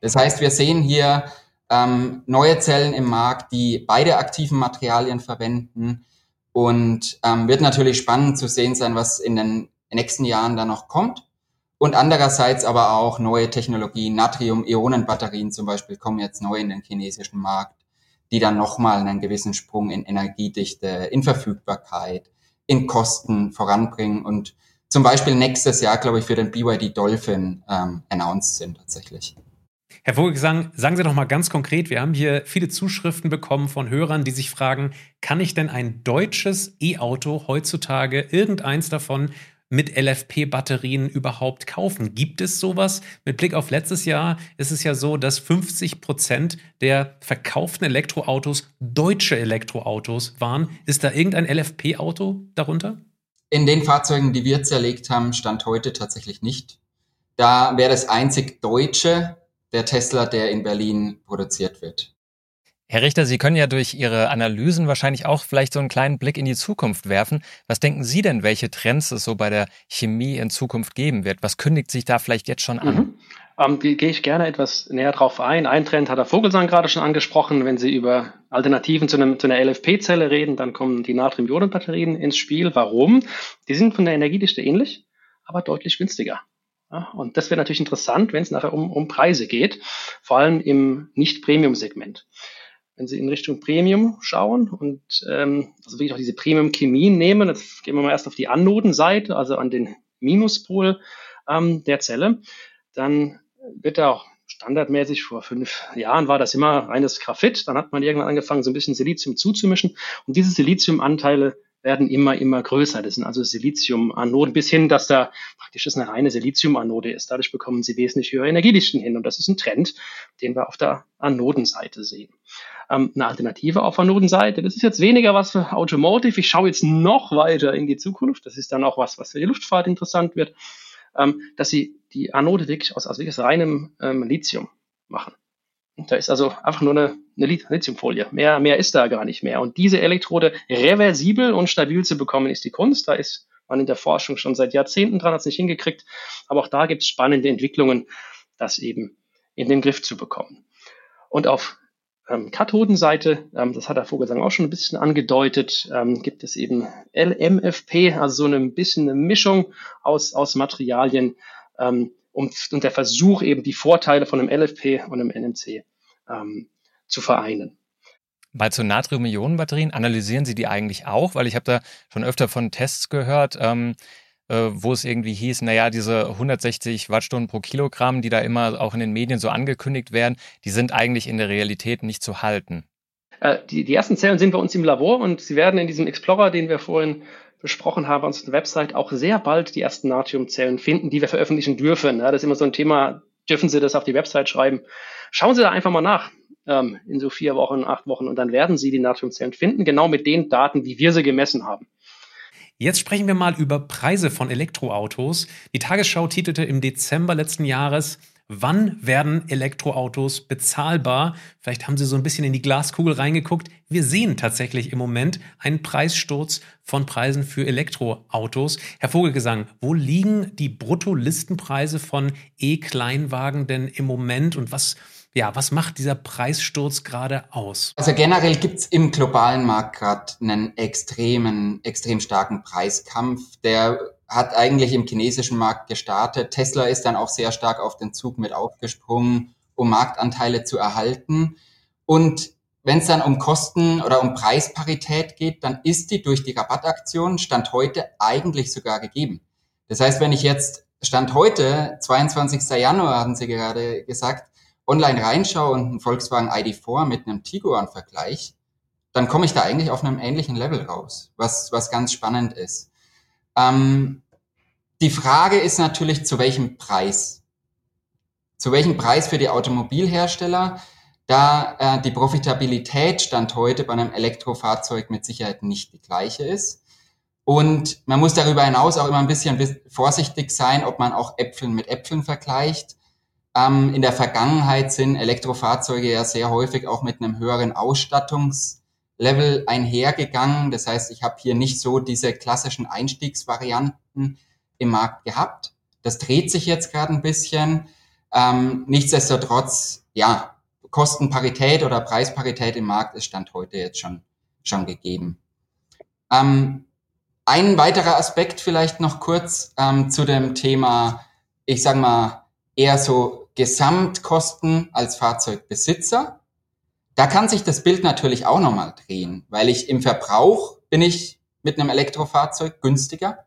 [SPEAKER 4] Das heißt, wir sehen hier ähm, neue Zellen im Markt, die beide aktiven Materialien verwenden. Und ähm, wird natürlich spannend zu sehen sein, was in den nächsten Jahren da noch kommt. Und andererseits aber auch neue Technologien, Natrium-Ionen-Batterien zum Beispiel kommen jetzt neu in den chinesischen Markt, die dann nochmal einen gewissen Sprung in Energiedichte, in Verfügbarkeit, in Kosten voranbringen und zum Beispiel nächstes Jahr, glaube ich, für den BYD Dolphin ähm, announced sind tatsächlich.
[SPEAKER 3] Herr Vogelsang, sagen Sie doch mal ganz konkret, wir haben hier viele Zuschriften bekommen von Hörern, die sich fragen, kann ich denn ein deutsches E-Auto heutzutage, irgendeins davon, mit LFP-Batterien überhaupt kaufen? Gibt es sowas? Mit Blick auf letztes Jahr ist es ja so, dass 50 Prozent der verkauften Elektroautos deutsche Elektroautos waren. Ist da irgendein LFP-Auto darunter?
[SPEAKER 4] In den Fahrzeugen, die wir zerlegt haben, stand heute tatsächlich nicht. Da wäre das einzig deutsche der Tesla, der in Berlin produziert wird.
[SPEAKER 1] Herr Richter, Sie können ja durch Ihre Analysen wahrscheinlich auch vielleicht so einen kleinen Blick in die Zukunft werfen. Was denken Sie denn, welche Trends es so bei der Chemie in Zukunft geben wird? Was kündigt sich da vielleicht jetzt schon an? Mhm.
[SPEAKER 5] Ähm, gehe ich gerne etwas näher drauf ein. Ein Trend hat der Vogelsang gerade schon angesprochen. Wenn Sie über Alternativen zu, einem, zu einer LFP-Zelle reden, dann kommen die Natrium-Ionen-Batterien ins Spiel. Warum? Die sind von der Energiedichte ähnlich, aber deutlich günstiger. Ja, und das wäre natürlich interessant, wenn es nachher um, um Preise geht, vor allem im Nicht-Premium-Segment wenn Sie in Richtung Premium schauen und ähm, also wirklich auch diese Premium-Chemie nehmen, jetzt gehen wir mal erst auf die Anodenseite, also an den Minuspol ähm, der Zelle, dann wird da auch standardmäßig vor fünf Jahren war das immer reines Graphit. Dann hat man irgendwann angefangen, so ein bisschen Silizium zuzumischen. Und diese Siliziumanteile werden immer, immer größer. Das sind also Silizium-Anoden bis hin, dass da praktisch das eine reine Silizium-Anode ist. Dadurch bekommen sie wesentlich höhere Energiedichten hin. Und das ist ein Trend, den wir auf der Anodenseite sehen. Ähm, eine Alternative auf Anodenseite, das ist jetzt weniger was für Automotive. Ich schaue jetzt noch weiter in die Zukunft. Das ist dann auch was, was für die Luftfahrt interessant wird, ähm, dass sie die Anode wirklich aus, aus wirklich reinem ähm, Lithium machen. Da ist also einfach nur eine, eine Lithiumfolie. Mehr, mehr ist da gar nicht mehr. Und diese Elektrode reversibel und stabil zu bekommen, ist die Kunst. Da ist man in der Forschung schon seit Jahrzehnten dran, hat es nicht hingekriegt. Aber auch da gibt es spannende Entwicklungen, das eben in den Griff zu bekommen. Und auf ähm, Kathodenseite, ähm, das hat der Vogelsang auch schon ein bisschen angedeutet, ähm, gibt es eben LMFP, also so ein bisschen eine Mischung aus, aus Materialien, ähm, und, und der Versuch eben die Vorteile von einem LFP und einem NMC ähm, zu vereinen.
[SPEAKER 1] Bei zu Natrium-Ionen-Batterien analysieren Sie die eigentlich auch? Weil ich habe da schon öfter von Tests gehört, ähm, äh, wo es irgendwie hieß, naja, diese 160 Wattstunden pro Kilogramm, die da immer auch in den Medien so angekündigt werden, die sind eigentlich in der Realität nicht zu halten.
[SPEAKER 5] Äh, die, die ersten Zellen sind bei uns im Labor und sie werden in diesem Explorer, den wir vorhin besprochen haben, auf unserer Website auch sehr bald die ersten Natriumzellen finden, die wir veröffentlichen dürfen. Ja, das ist immer so ein Thema, dürfen Sie das auf die Website schreiben? Schauen Sie da einfach mal nach. ähm, in so vier Wochen, acht Wochen und dann werden sie die Natriumzellen finden, genau mit den Daten, wie wir sie gemessen haben.
[SPEAKER 3] Jetzt sprechen wir mal über Preise von Elektroautos. Die Tagesschau titelte im Dezember letzten Jahres, Wann werden Elektroautos bezahlbar? Vielleicht haben Sie so ein bisschen in die Glaskugel reingeguckt. Wir sehen tatsächlich im Moment einen Preissturz von Preisen für Elektroautos. Herr Vogelgesang, wo liegen die Bruttolistenpreise von E-Kleinwagen denn im Moment und was, ja, was macht dieser Preissturz gerade aus?
[SPEAKER 4] Also generell gibt's im globalen Markt gerade einen extremen, extrem starken Preiskampf, der hat eigentlich im chinesischen Markt gestartet. Tesla ist dann auch sehr stark auf den Zug mit aufgesprungen, um Marktanteile zu erhalten. Und wenn es dann um Kosten oder um Preisparität geht, dann ist die durch die Rabattaktion Stand heute eigentlich sogar gegeben. Das heißt, wenn ich jetzt Stand heute, 22. Januar, hatten Sie gerade gesagt, online reinschaue und einen Volkswagen ID4 mit einem Tiguan vergleiche, dann komme ich da eigentlich auf einem ähnlichen Level raus, was, was ganz spannend ist. Ähm, die Frage ist natürlich, zu welchem Preis? Zu welchem Preis für die Automobilhersteller? Da äh, die Profitabilität Stand heute bei einem Elektrofahrzeug mit Sicherheit nicht die gleiche ist. Und man muss darüber hinaus auch immer ein bisschen vorsichtig sein, ob man auch Äpfel mit Äpfeln vergleicht. Ähm, in der Vergangenheit sind Elektrofahrzeuge ja sehr häufig auch mit einem höheren Ausstattungslevel einhergegangen. Das heißt, ich habe hier nicht so diese klassischen Einstiegsvarianten im Markt gehabt. Das dreht sich jetzt gerade ein bisschen. Ähm, nichtsdestotrotz, ja, Kostenparität oder Preisparität im Markt ist Stand heute jetzt schon, schon gegeben. Ähm, ein weiterer Aspekt vielleicht noch kurz ähm, zu dem Thema, ich sage mal, eher so Gesamtkosten als Fahrzeugbesitzer. Da kann sich das Bild natürlich auch nochmal drehen, weil ich im Verbrauch bin ich mit einem Elektrofahrzeug günstiger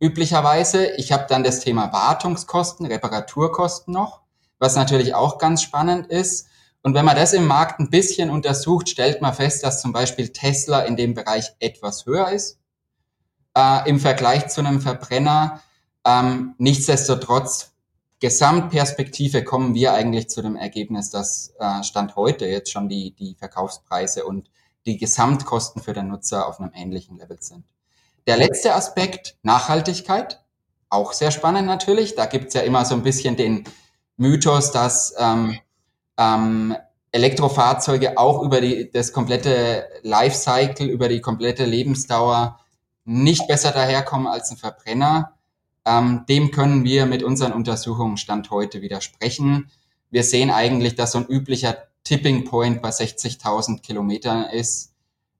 [SPEAKER 4] üblicherweise. Ich habe dann das Thema Wartungskosten, Reparaturkosten noch, was natürlich auch ganz spannend ist. Und wenn man das im Markt ein bisschen untersucht, stellt man fest, dass zum Beispiel Tesla in dem Bereich etwas höher ist äh, im Vergleich zu einem Verbrenner. Ähm, nichtsdestotrotz, Gesamtperspektive kommen wir eigentlich zu dem Ergebnis, dass äh, Stand heute jetzt schon die, die Verkaufspreise und die Gesamtkosten für den Nutzer auf einem ähnlichen Level sind. Der letzte Aspekt, Nachhaltigkeit, auch sehr spannend natürlich. Da gibt's ja immer so ein bisschen den Mythos, dass ähm, ähm, Elektrofahrzeuge auch über die, das komplette Lifecycle, über die komplette Lebensdauer nicht besser daherkommen als ein Verbrenner. Ähm, dem können wir mit unseren Untersuchungen Stand heute widersprechen. Wir sehen eigentlich, dass so ein üblicher Tipping Point bei 60.000 Kilometern ist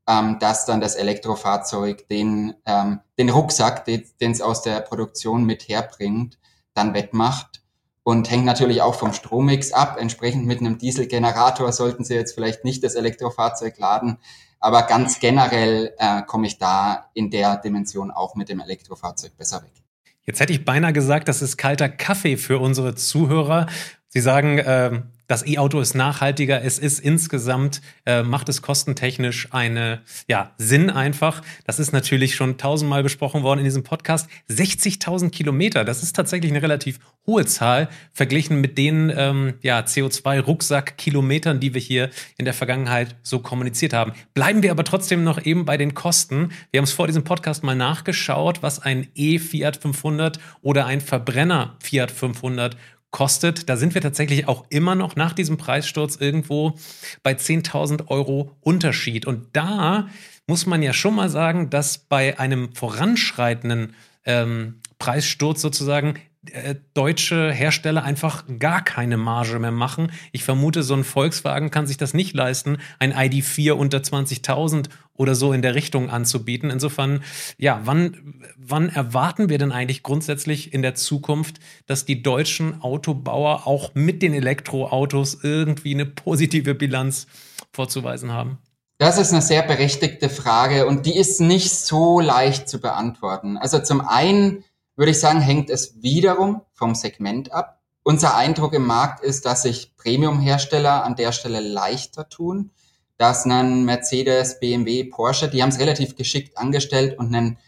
[SPEAKER 4] ähm, dass dann das Elektrofahrzeug den, ähm, den Rucksack, den es aus der Produktion mit herbringt, dann wettmacht. Und hängt natürlich auch vom Strommix ab. Entsprechend mit einem Dieselgenerator sollten Sie jetzt vielleicht nicht das Elektrofahrzeug laden. Aber ganz generell äh, komme ich da in der Dimension auch mit dem Elektrofahrzeug besser weg.
[SPEAKER 3] Jetzt hätte ich beinahe gesagt, das ist kalter Kaffee für unsere Zuhörer. Sie sagen, äh, das E-Auto ist nachhaltiger, es ist insgesamt, äh, macht es kostentechnisch eine, ja, Sinn einfach. Das ist natürlich schon tausendmal besprochen worden in diesem Podcast. 60.000 Kilometer, das ist tatsächlich eine relativ hohe Zahl, verglichen mit den ähm, ja, CO2-Rucksack-Kilometern, die wir hier in der Vergangenheit so kommuniziert haben. Bleiben wir aber trotzdem noch eben bei den Kosten. Wir haben es vor diesem Podcast mal nachgeschaut, was ein E-Fiat 500 oder ein Verbrenner Fiat 500 kostet. Da sind wir tatsächlich auch immer noch nach diesem Preissturz irgendwo bei 10.000 Euro Unterschied. Und da muss man ja schon mal sagen, dass bei einem voranschreitenden ähm, Preissturz sozusagen äh, deutsche Hersteller einfach gar keine Marge mehr machen. Ich vermute, so ein Volkswagen kann sich das nicht leisten, ein ID4 unter 20.000 oder so in der Richtung anzubieten. Insofern, ja, wann, wann erwarten wir denn eigentlich grundsätzlich in der Zukunft, dass die deutschen Autobauer auch mit den Elektroautos irgendwie eine positive Bilanz vorzuweisen haben?
[SPEAKER 4] Das ist eine sehr berechtigte Frage und die ist nicht so leicht zu beantworten. Also zum einen würde ich sagen, hängt es wiederum vom Segment ab. Unser Eindruck im Markt ist, dass sich Premium-Hersteller an der Stelle leichter tun, dass ein Mercedes, BMW, Porsche, die haben es relativ geschickt angestellt und einen,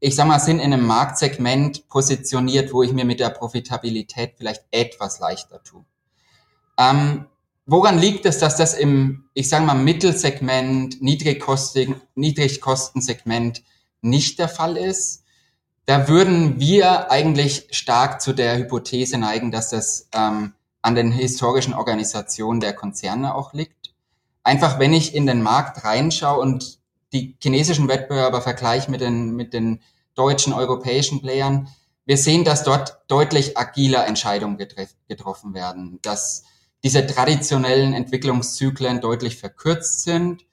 [SPEAKER 4] ich sag mal, sind in einem Marktsegment positioniert, wo ich mir mit der Profitabilität vielleicht etwas leichter tue. Ähm, woran liegt es, dass das im, ich sage mal, Mittelsegment, Niedrigkosten, Niedrigkostensegment nicht der Fall ist? Da würden wir eigentlich stark zu der Hypothese neigen, dass das ähm, an den historischen Organisationen der Konzerne auch liegt. Einfach, wenn ich in den Markt reinschaue und die chinesischen Wettbewerber vergleiche mit den, mit den deutschen, europäischen Playern, wir sehen, dass dort deutlich agiler Entscheidungen getroffen werden, dass diese traditionellen Entwicklungszyklen deutlich verkürzt sind.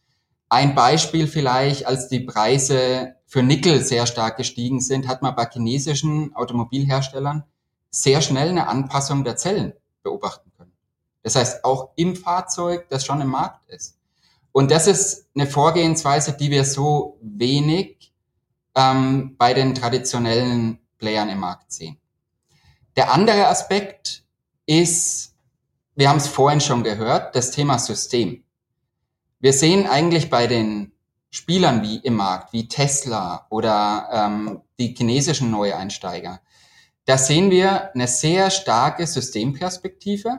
[SPEAKER 4] Ein Beispiel vielleicht, als die Preise für Nickel sehr stark gestiegen sind, hat man bei chinesischen Automobilherstellern sehr schnell eine Anpassung der Zellen beobachten können. Das heißt, auch im Fahrzeug, das schon im Markt ist. Und das ist eine Vorgehensweise, die wir so wenig ähm, bei den traditionellen Playern im Markt sehen. Der andere Aspekt ist, wir haben es vorhin schon gehört, das Thema System. Wir sehen eigentlich bei den Spielern wie im Markt, wie Tesla oder ähm, die chinesischen Neueinsteiger, da sehen wir eine sehr starke Systemperspektive,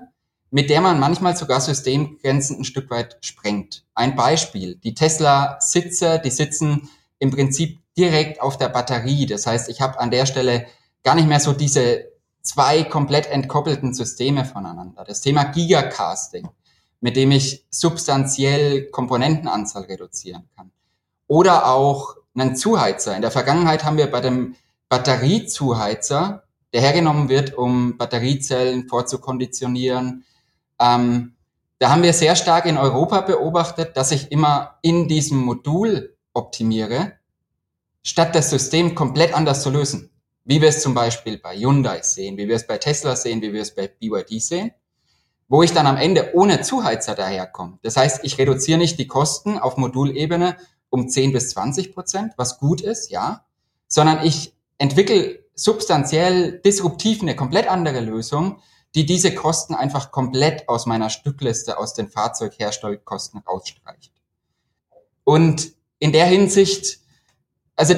[SPEAKER 4] mit der man manchmal sogar Systemgrenzen ein Stück weit sprengt. Ein Beispiel, die Tesla-Sitze, die sitzen im Prinzip direkt auf der Batterie. Das heißt, ich habe an der Stelle gar nicht mehr so diese zwei komplett entkoppelten Systeme voneinander. Das Thema Gigacasting, mit dem ich substanziell Komponentenanzahl reduzieren kann. Oder auch einen Zuheizer. In der Vergangenheit haben wir bei dem Batteriezuheizer, der hergenommen wird, um Batteriezellen vorzukonditionieren, ähm, da haben wir sehr stark in Europa beobachtet, dass ich immer in diesem Modul optimiere statt das System komplett anders zu lösen. Wie wir es zum Beispiel bei Hyundai sehen, wie wir es bei Tesla sehen, wie wir es bei BYD sehen, wo ich dann am Ende ohne Zuheizer daherkomme. Das heißt, ich reduziere nicht die Kosten auf Modulebene um 10 bis 20 Prozent, was gut ist, ja, sondern ich entwickle substanziell disruptiv eine komplett andere Lösung, die diese Kosten einfach komplett aus meiner Stückliste aus den Fahrzeugherstellkosten rausstreicht. Und in der Hinsicht also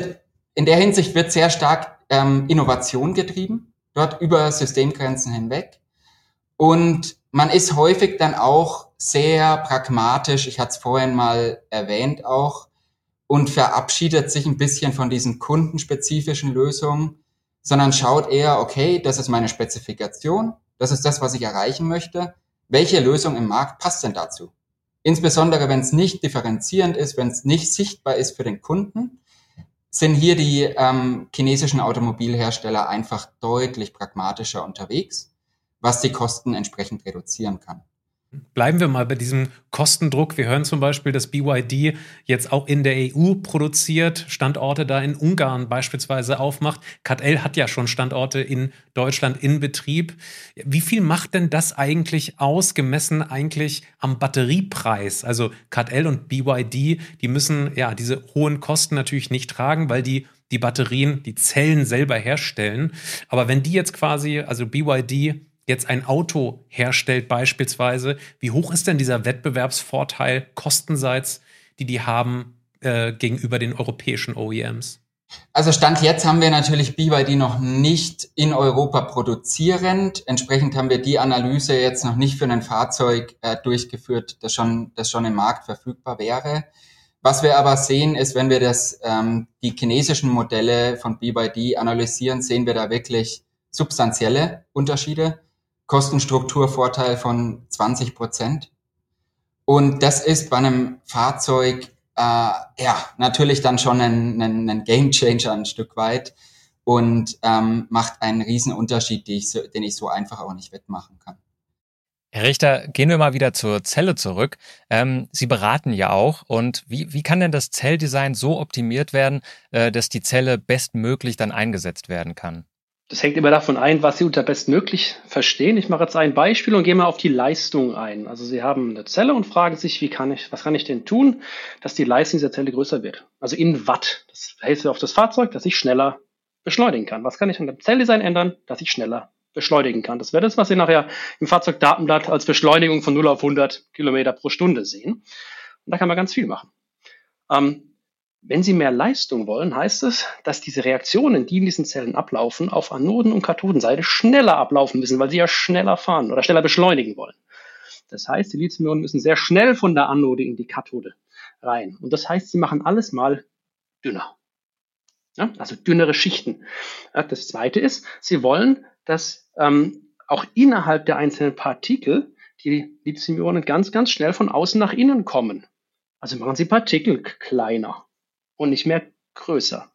[SPEAKER 4] in der Hinsicht wird sehr stark ähm, Innovation getrieben, dort über Systemgrenzen hinweg. Und man ist häufig dann auch sehr pragmatisch, ich hatte es vorhin mal erwähnt auch, und verabschiedet sich ein bisschen von diesen kundenspezifischen Lösungen, sondern schaut eher, okay, das ist meine Spezifikation, das ist das, was ich erreichen möchte. Welche Lösung im Markt passt denn dazu? Insbesondere, wenn es nicht differenzierend ist, wenn es nicht sichtbar ist für den Kunden sind hier die ähm, chinesischen Automobilhersteller einfach deutlich pragmatischer unterwegs, was die Kosten entsprechend reduzieren kann.
[SPEAKER 3] Bleiben wir mal bei diesem Kostendruck. Wir hören zum Beispiel, dass BYD jetzt auch in der EU produziert, Standorte da in Ungarn beispielsweise aufmacht. KTL hat ja schon Standorte in Deutschland in Betrieb. Wie viel macht denn das eigentlich aus, gemessen eigentlich am Batteriepreis? Also KTL und BYD, die müssen ja diese hohen Kosten natürlich nicht tragen, weil die die Batterien, die Zellen selber herstellen. Aber wenn die jetzt quasi, also BYD jetzt ein Auto herstellt beispielsweise, wie hoch ist denn dieser Wettbewerbsvorteil kostenseits, die die haben äh, gegenüber den europäischen OEMs?
[SPEAKER 4] Also Stand jetzt haben wir natürlich BYD noch nicht in Europa produzierend. Entsprechend haben wir die Analyse jetzt noch nicht für ein Fahrzeug äh, durchgeführt, das schon, das schon im Markt verfügbar wäre. Was wir aber sehen, ist, wenn wir das, ähm, die chinesischen Modelle von BYD analysieren, sehen wir da wirklich substanzielle Unterschiede. Kostenstrukturvorteil von 20 Prozent. Und das ist bei einem Fahrzeug äh, ja natürlich dann schon ein, ein, ein Game Changer ein Stück weit und ähm, macht einen riesen Unterschied, den ich, so, den ich so einfach auch nicht wettmachen kann.
[SPEAKER 1] Herr Richter, gehen wir mal wieder zur Zelle zurück. Ähm, Sie beraten ja auch. Und wie, wie kann denn das Zelldesign so optimiert werden, äh, dass die Zelle bestmöglich dann eingesetzt werden kann?
[SPEAKER 5] Das hängt immer davon ein, was Sie unter bestmöglich verstehen. Ich mache jetzt ein Beispiel und gehe mal auf die Leistung ein. Also Sie haben eine Zelle und fragen sich, wie kann ich, was kann ich denn tun, dass die Leistung dieser Zelle größer wird? Also in Watt. Das heißt auf das Fahrzeug, dass ich schneller beschleunigen kann. Was kann ich an dem Zelldesign ändern, dass ich schneller beschleunigen kann? Das wäre das, was Sie nachher im Fahrzeugdatenblatt als Beschleunigung von 0 auf 100 Kilometer pro Stunde sehen. Und da kann man ganz viel machen. Ähm, wenn Sie mehr Leistung wollen, heißt es, dass diese Reaktionen, die in diesen Zellen ablaufen, auf Anoden- und Kathodenseite schneller ablaufen müssen, weil sie ja schneller fahren oder schneller beschleunigen wollen. Das heißt, die Lithium-Ionen müssen sehr schnell von der Anode in die Kathode rein. Und das heißt, sie machen alles mal dünner. Ja, also dünnere Schichten. Ja, das zweite ist, sie wollen, dass ähm, auch innerhalb der einzelnen Partikel die Lithium-Ionen ganz, ganz schnell von außen nach innen kommen. Also machen sie Partikel kleiner und nicht mehr größer.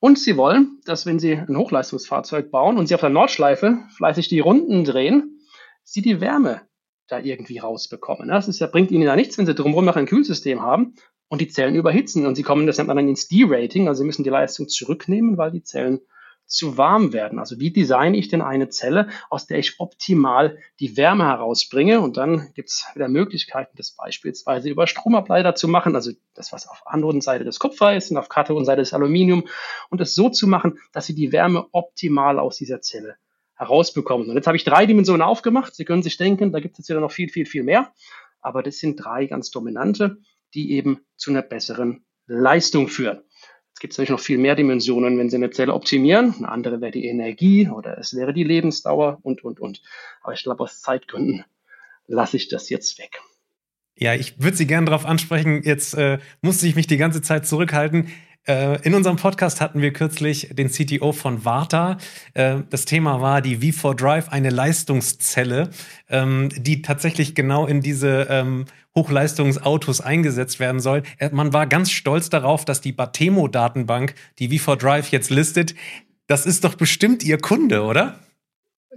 [SPEAKER 5] Und sie wollen, dass wenn sie ein Hochleistungsfahrzeug bauen und sie auf der Nordschleife fleißig die Runden drehen, sie die Wärme da irgendwie rausbekommen. Das ist ja, bringt ihnen ja nichts, wenn sie drumherum noch ein Kühlsystem haben und die Zellen überhitzen und sie kommen, das nennt man dann ins D-Rating, also sie müssen die Leistung zurücknehmen, weil die Zellen zu warm werden. Also wie designe ich denn eine Zelle, aus der ich optimal die Wärme herausbringe? Und dann gibt es wieder Möglichkeiten, das beispielsweise über Stromableiter zu machen, also das, was auf Anodenseite des Kupfer ist und auf Kathodenseite des Aluminium, und es so zu machen, dass Sie die Wärme optimal aus dieser Zelle herausbekommen. Und jetzt habe ich drei Dimensionen aufgemacht. Sie können sich denken, da gibt es jetzt wieder noch viel, viel, viel mehr. Aber das sind drei ganz dominante, die eben zu einer besseren Leistung führen. Es gibt natürlich noch viel mehr Dimensionen, wenn Sie eine Zelle optimieren. Eine andere wäre die Energie oder es wäre die Lebensdauer und, und, und. Aber ich glaube, aus Zeitgründen lasse ich das jetzt weg.
[SPEAKER 3] Ja, ich würde Sie gerne darauf ansprechen. Jetzt äh, musste ich mich die ganze Zeit zurückhalten. Äh, in unserem Podcast hatten wir kürzlich den CTO von Varta. Äh, das Thema war die V4 Drive, eine Leistungszelle, ähm, die tatsächlich genau in diese ähm, Hochleistungsautos eingesetzt werden soll. Äh, man war ganz stolz darauf, dass die Batemo-Datenbank die V4 Drive jetzt listet. Das ist doch bestimmt Ihr Kunde, oder?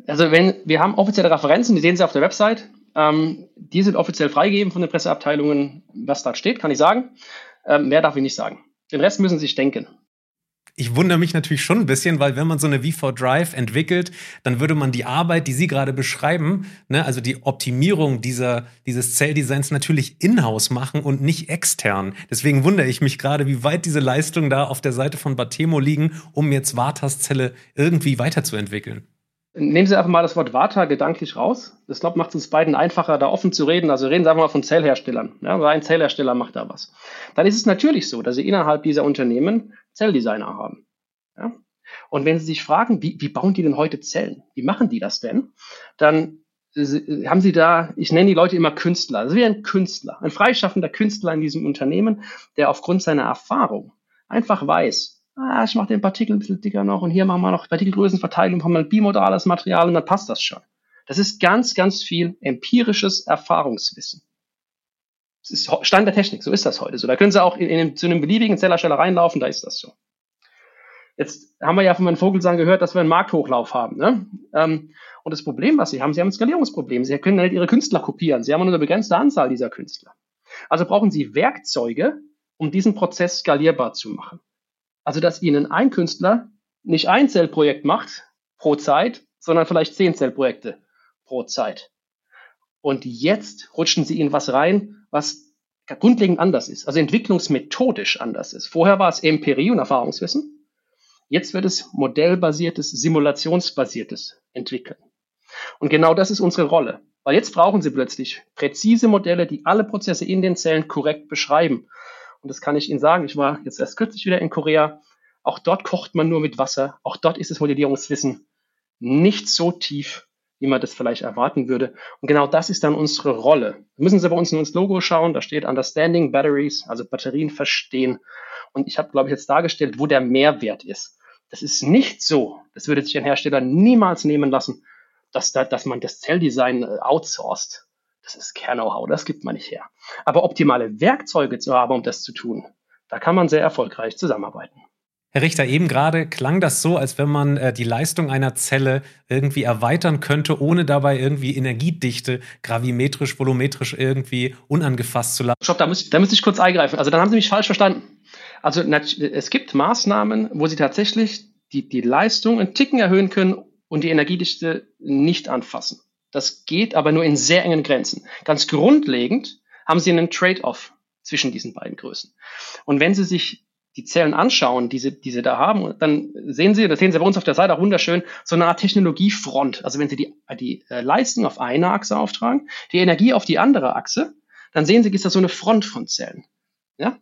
[SPEAKER 5] Also wenn wir haben offizielle Referenzen, die sehen Sie auf der Website. Ähm, die sind offiziell freigegeben von den Presseabteilungen. Was da steht, kann ich sagen. Ähm, mehr darf ich nicht sagen. Den Rest müssen Sie sich denken
[SPEAKER 3] ich wundere mich natürlich schon ein bisschen, weil wenn man so eine V4 Drive entwickelt, dann würde man die Arbeit, die Sie gerade beschreiben, ne, also die Optimierung dieser, dieses Zelldesigns natürlich in-house machen und nicht extern. Deswegen wundere ich mich gerade, wie weit diese Leistungen da auf der Seite von Batemo liegen, um jetzt Vatas Zelle irgendwie weiterzuentwickeln.
[SPEAKER 5] Nehmen Sie einfach mal das Wort Vata gedanklich raus. Das glaube macht es uns beiden einfacher, da offen zu reden. Also reden Sie einfach mal von Zellherstellern. Ja, ein Zellhersteller macht da was. Dann ist es natürlich so, dass Sie innerhalb dieser Unternehmen Zelldesigner haben. Ja? Und wenn Sie sich fragen, wie, wie bauen die denn heute Zellen? Wie machen die das denn? Dann haben Sie da, ich nenne die Leute immer Künstler. Also wie ein Künstler, ein freischaffender Künstler in diesem Unternehmen, der aufgrund seiner Erfahrung einfach weiß, ah, ich mache den Partikel ein bisschen dicker noch und hier machen wir noch Partikelgrößenverteilung, haben wir ein bimodales Material und dann passt das schon. Das ist ganz, ganz viel empirisches Erfahrungswissen. Das ist Stand der Technik, so ist das heute so. Da können Sie auch in, in, zu einem beliebigen Zellersteller reinlaufen, da ist das so. Jetzt haben wir ja von Herrn Vogelsang gehört, dass wir einen Markthochlauf haben. Ne? Ähm, und das Problem, was Sie haben, Sie haben ein Skalierungsproblem. Sie können nicht Ihre Künstler kopieren. Sie haben nur eine begrenzte Anzahl dieser Künstler. Also brauchen Sie Werkzeuge, um diesen Prozess skalierbar zu machen. Also, dass Ihnen ein Künstler nicht ein Zellprojekt macht pro Zeit, sondern vielleicht zehn Zellprojekte pro Zeit. Und jetzt rutschen Sie in was rein, was grundlegend anders ist, also entwicklungsmethodisch anders ist. Vorher war es Empirie und Erfahrungswissen. Jetzt wird es modellbasiertes, simulationsbasiertes entwickeln. Und genau das ist unsere Rolle. Weil jetzt brauchen Sie plötzlich präzise Modelle, die alle Prozesse in den Zellen korrekt beschreiben. Und das kann ich Ihnen sagen. Ich war jetzt erst kürzlich wieder in Korea. Auch dort kocht man nur mit Wasser. Auch dort ist das Modellierungswissen nicht so tief, wie man das vielleicht erwarten würde. Und genau das ist dann unsere Rolle. Müssen Sie bei uns nur ins Logo schauen. Da steht Understanding Batteries, also Batterien verstehen. Und ich habe, glaube ich, jetzt dargestellt, wo der Mehrwert ist. Das ist nicht so. Das würde sich ein Hersteller niemals nehmen lassen, dass, da, dass man das Zelldesign äh, outsourced. Das ist Kern-Know-how, das gibt man nicht her. Aber optimale Werkzeuge zu haben, um das zu tun, da kann man sehr erfolgreich zusammenarbeiten.
[SPEAKER 3] Herr Richter, eben gerade klang das so, als wenn man äh, die Leistung einer Zelle irgendwie erweitern könnte, ohne dabei irgendwie Energiedichte gravimetrisch, volumetrisch irgendwie unangefasst zu lassen.
[SPEAKER 5] Stopp, da muss, da muss ich kurz eingreifen. Also dann haben Sie mich falsch verstanden. Also es gibt Maßnahmen, wo Sie tatsächlich die, die Leistung einen Ticken erhöhen können und die Energiedichte nicht anfassen. Das geht aber nur in sehr engen Grenzen. Ganz grundlegend haben Sie einen Trade-off zwischen diesen beiden Größen. Und wenn Sie sich die Zellen anschauen, die sie, die sie da haben, dann sehen Sie, das sehen Sie bei uns auf der Seite auch wunderschön, so eine Art Technologiefront. Also wenn Sie die, die äh, Leistung auf eine Achse auftragen, die Energie auf die andere Achse, dann sehen Sie, ist das so eine Front von Zellen. Ja?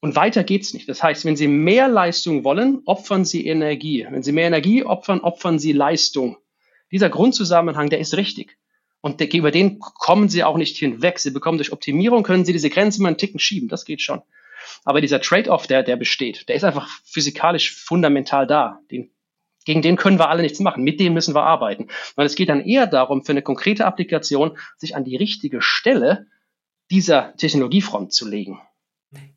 [SPEAKER 5] Und weiter geht's nicht. Das heißt, wenn Sie mehr Leistung wollen, opfern Sie Energie. Wenn Sie mehr Energie opfern, opfern Sie Leistung. Dieser Grundzusammenhang, der ist richtig. Und über den kommen Sie auch nicht hinweg. Sie bekommen durch Optimierung, können Sie diese Grenze mal einen Ticken schieben. Das geht schon. Aber dieser Trade-off, der, der besteht, der ist einfach physikalisch fundamental da. Den, gegen den können wir alle nichts machen. Mit dem müssen wir arbeiten. Weil es geht dann eher darum, für eine konkrete Applikation sich an die richtige Stelle dieser Technologiefront zu legen.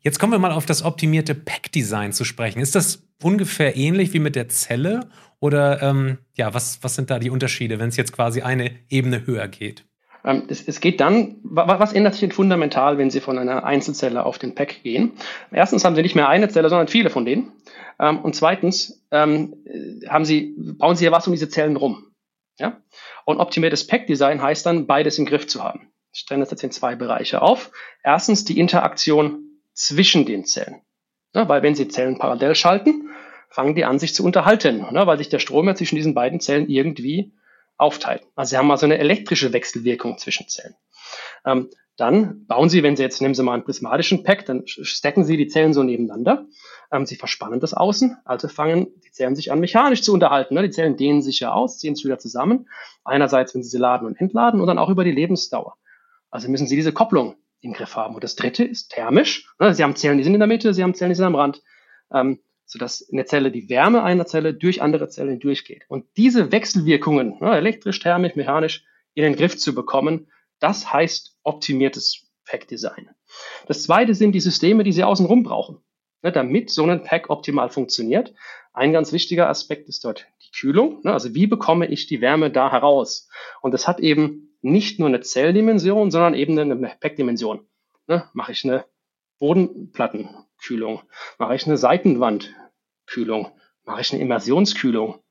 [SPEAKER 3] Jetzt kommen wir mal auf das optimierte Pack-Design zu sprechen. Ist das ungefähr ähnlich wie mit der Zelle? Oder ähm, ja, was, was sind da die Unterschiede, wenn es jetzt quasi eine Ebene höher geht?
[SPEAKER 5] Ähm, es, es, geht dann, was ändert sich denn fundamental, wenn Sie von einer Einzelzelle auf den Pack gehen? Erstens haben Sie nicht mehr eine Zelle, sondern viele von denen. Ähm, und zweitens ähm, haben Sie, bauen Sie ja was um diese Zellen rum. Ja? Und optimiertes Pack-Design heißt dann, beides im Griff zu haben. Ich stelle das jetzt in zwei Bereiche auf. Erstens die Interaktion zwischen den Zellen. Ja, weil wenn Sie Zellen parallel schalten, fangen die an, sich zu unterhalten, ne, weil sich der Strom ja zwischen diesen beiden Zellen irgendwie aufteilt. Also Sie haben also eine elektrische Wechselwirkung zwischen Zellen. Ähm, dann bauen Sie, wenn Sie jetzt nehmen Sie mal einen prismatischen Pack, dann stacken Sie die Zellen so nebeneinander. Ähm, Sie verspannen das außen, also fangen die Zellen sich an, mechanisch zu unterhalten. Ne? Die Zellen dehnen sich ja aus, ziehen sich wieder zusammen. Einerseits, wenn Sie sie laden und entladen und dann auch über die Lebensdauer. Also müssen Sie diese Kopplung im Griff haben. Und das dritte ist thermisch. Ne? Sie haben Zellen, die sind in der Mitte, Sie haben Zellen, die sind am Rand. Ähm, sodass in der Zelle die Wärme einer Zelle durch andere Zellen durchgeht. Und diese Wechselwirkungen, ne, elektrisch, thermisch, mechanisch, in den Griff zu bekommen, das heißt optimiertes Pack-Design. Das zweite sind die Systeme, die Sie außenrum brauchen, ne, damit so ein Pack optimal funktioniert. Ein ganz wichtiger Aspekt ist dort die Kühlung. Ne, also wie bekomme ich die Wärme da heraus? Und das hat eben nicht nur eine Zelldimension, sondern eben eine Pack-Dimension. Ne, mache ich eine Bodenplattenkühlung? Mache ich eine Seitenwandkühlung? Mache ich eine Immersionskühlung?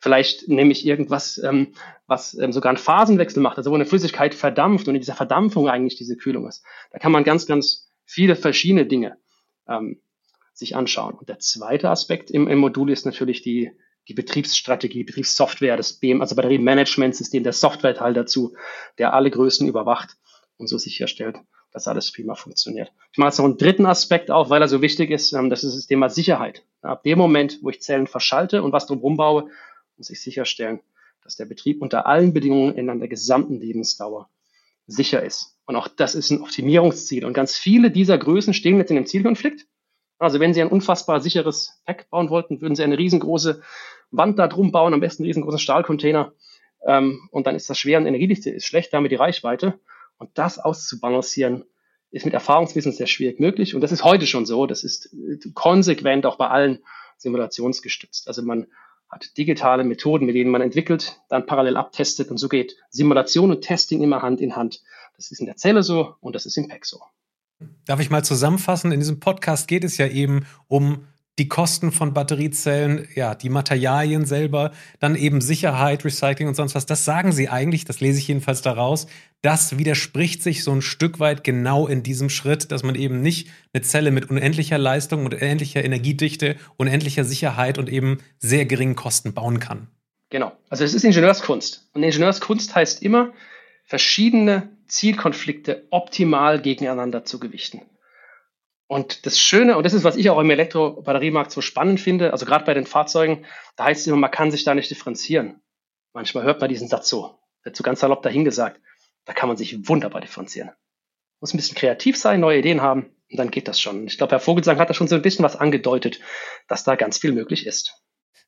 [SPEAKER 5] Vielleicht nehme ich irgendwas, ähm, was ähm, sogar einen Phasenwechsel macht, also wo eine Flüssigkeit verdampft und in dieser Verdampfung eigentlich diese Kühlung ist. Da kann man ganz, ganz viele verschiedene Dinge ähm, sich anschauen. Und der zweite Aspekt im, im Modul ist natürlich die, die Betriebsstrategie, Betriebssoftware, das BM, also Batteriemanagementsystem, der Softwareteil dazu, der alle Größen überwacht und so sicherstellt, dass alles prima funktioniert. Ich mache jetzt noch einen dritten Aspekt auf, weil er so wichtig ist. Ähm, das ist das Thema Sicherheit. Ab dem Moment, wo ich Zellen verschalte und was drumherum baue, muss ich sicherstellen, dass der Betrieb unter allen Bedingungen in einer gesamten Lebensdauer sicher ist. Und auch das ist ein Optimierungsziel. Und ganz viele dieser Größen stehen jetzt in dem Zielkonflikt. Also wenn Sie ein unfassbar sicheres Pack bauen wollten, würden Sie eine riesengroße Wand da drum bauen, am besten einen riesengroßen Stahlcontainer. Ähm, und dann ist das schwer und energiedichte ist schlecht, damit die Reichweite. Und das auszubalancieren, ist mit Erfahrungswissen sehr schwierig möglich. Und das ist heute schon so. Das ist äh, konsequent auch bei allen simulationsgestützt. Also man hat digitale Methoden, mit denen man entwickelt, dann parallel abtestet und so geht Simulation und Testing immer Hand in Hand. Das ist in der Zelle so und das ist im Pack so.
[SPEAKER 3] Darf ich mal zusammenfassen? In diesem Podcast geht es ja eben um die Kosten von Batteriezellen, ja, die Materialien selber, dann eben Sicherheit, Recycling und sonst was. Das sagen sie eigentlich, das lese ich jedenfalls daraus. Das widerspricht sich so ein Stück weit genau in diesem Schritt, dass man eben nicht eine Zelle mit unendlicher Leistung, mit unendlicher Energiedichte, unendlicher Sicherheit und eben sehr geringen Kosten bauen kann.
[SPEAKER 5] Genau. Also es ist Ingenieurskunst. Und Ingenieurskunst heißt immer, verschiedene Zielkonflikte optimal gegeneinander zu gewichten. Und das Schöne, und das ist, was ich auch im Elektrobatteriemarkt so spannend finde, also gerade bei den Fahrzeugen, da heißt es immer, man kann sich da nicht differenzieren. Manchmal hört man diesen Satz so, wird so ganz salopp dahingesagt. Da kann man sich wunderbar differenzieren. Muss ein bisschen kreativ sein, neue Ideen haben, und dann geht das schon. Ich glaube, Herr Vogelsang hat da schon so ein bisschen was angedeutet, dass da ganz viel möglich ist.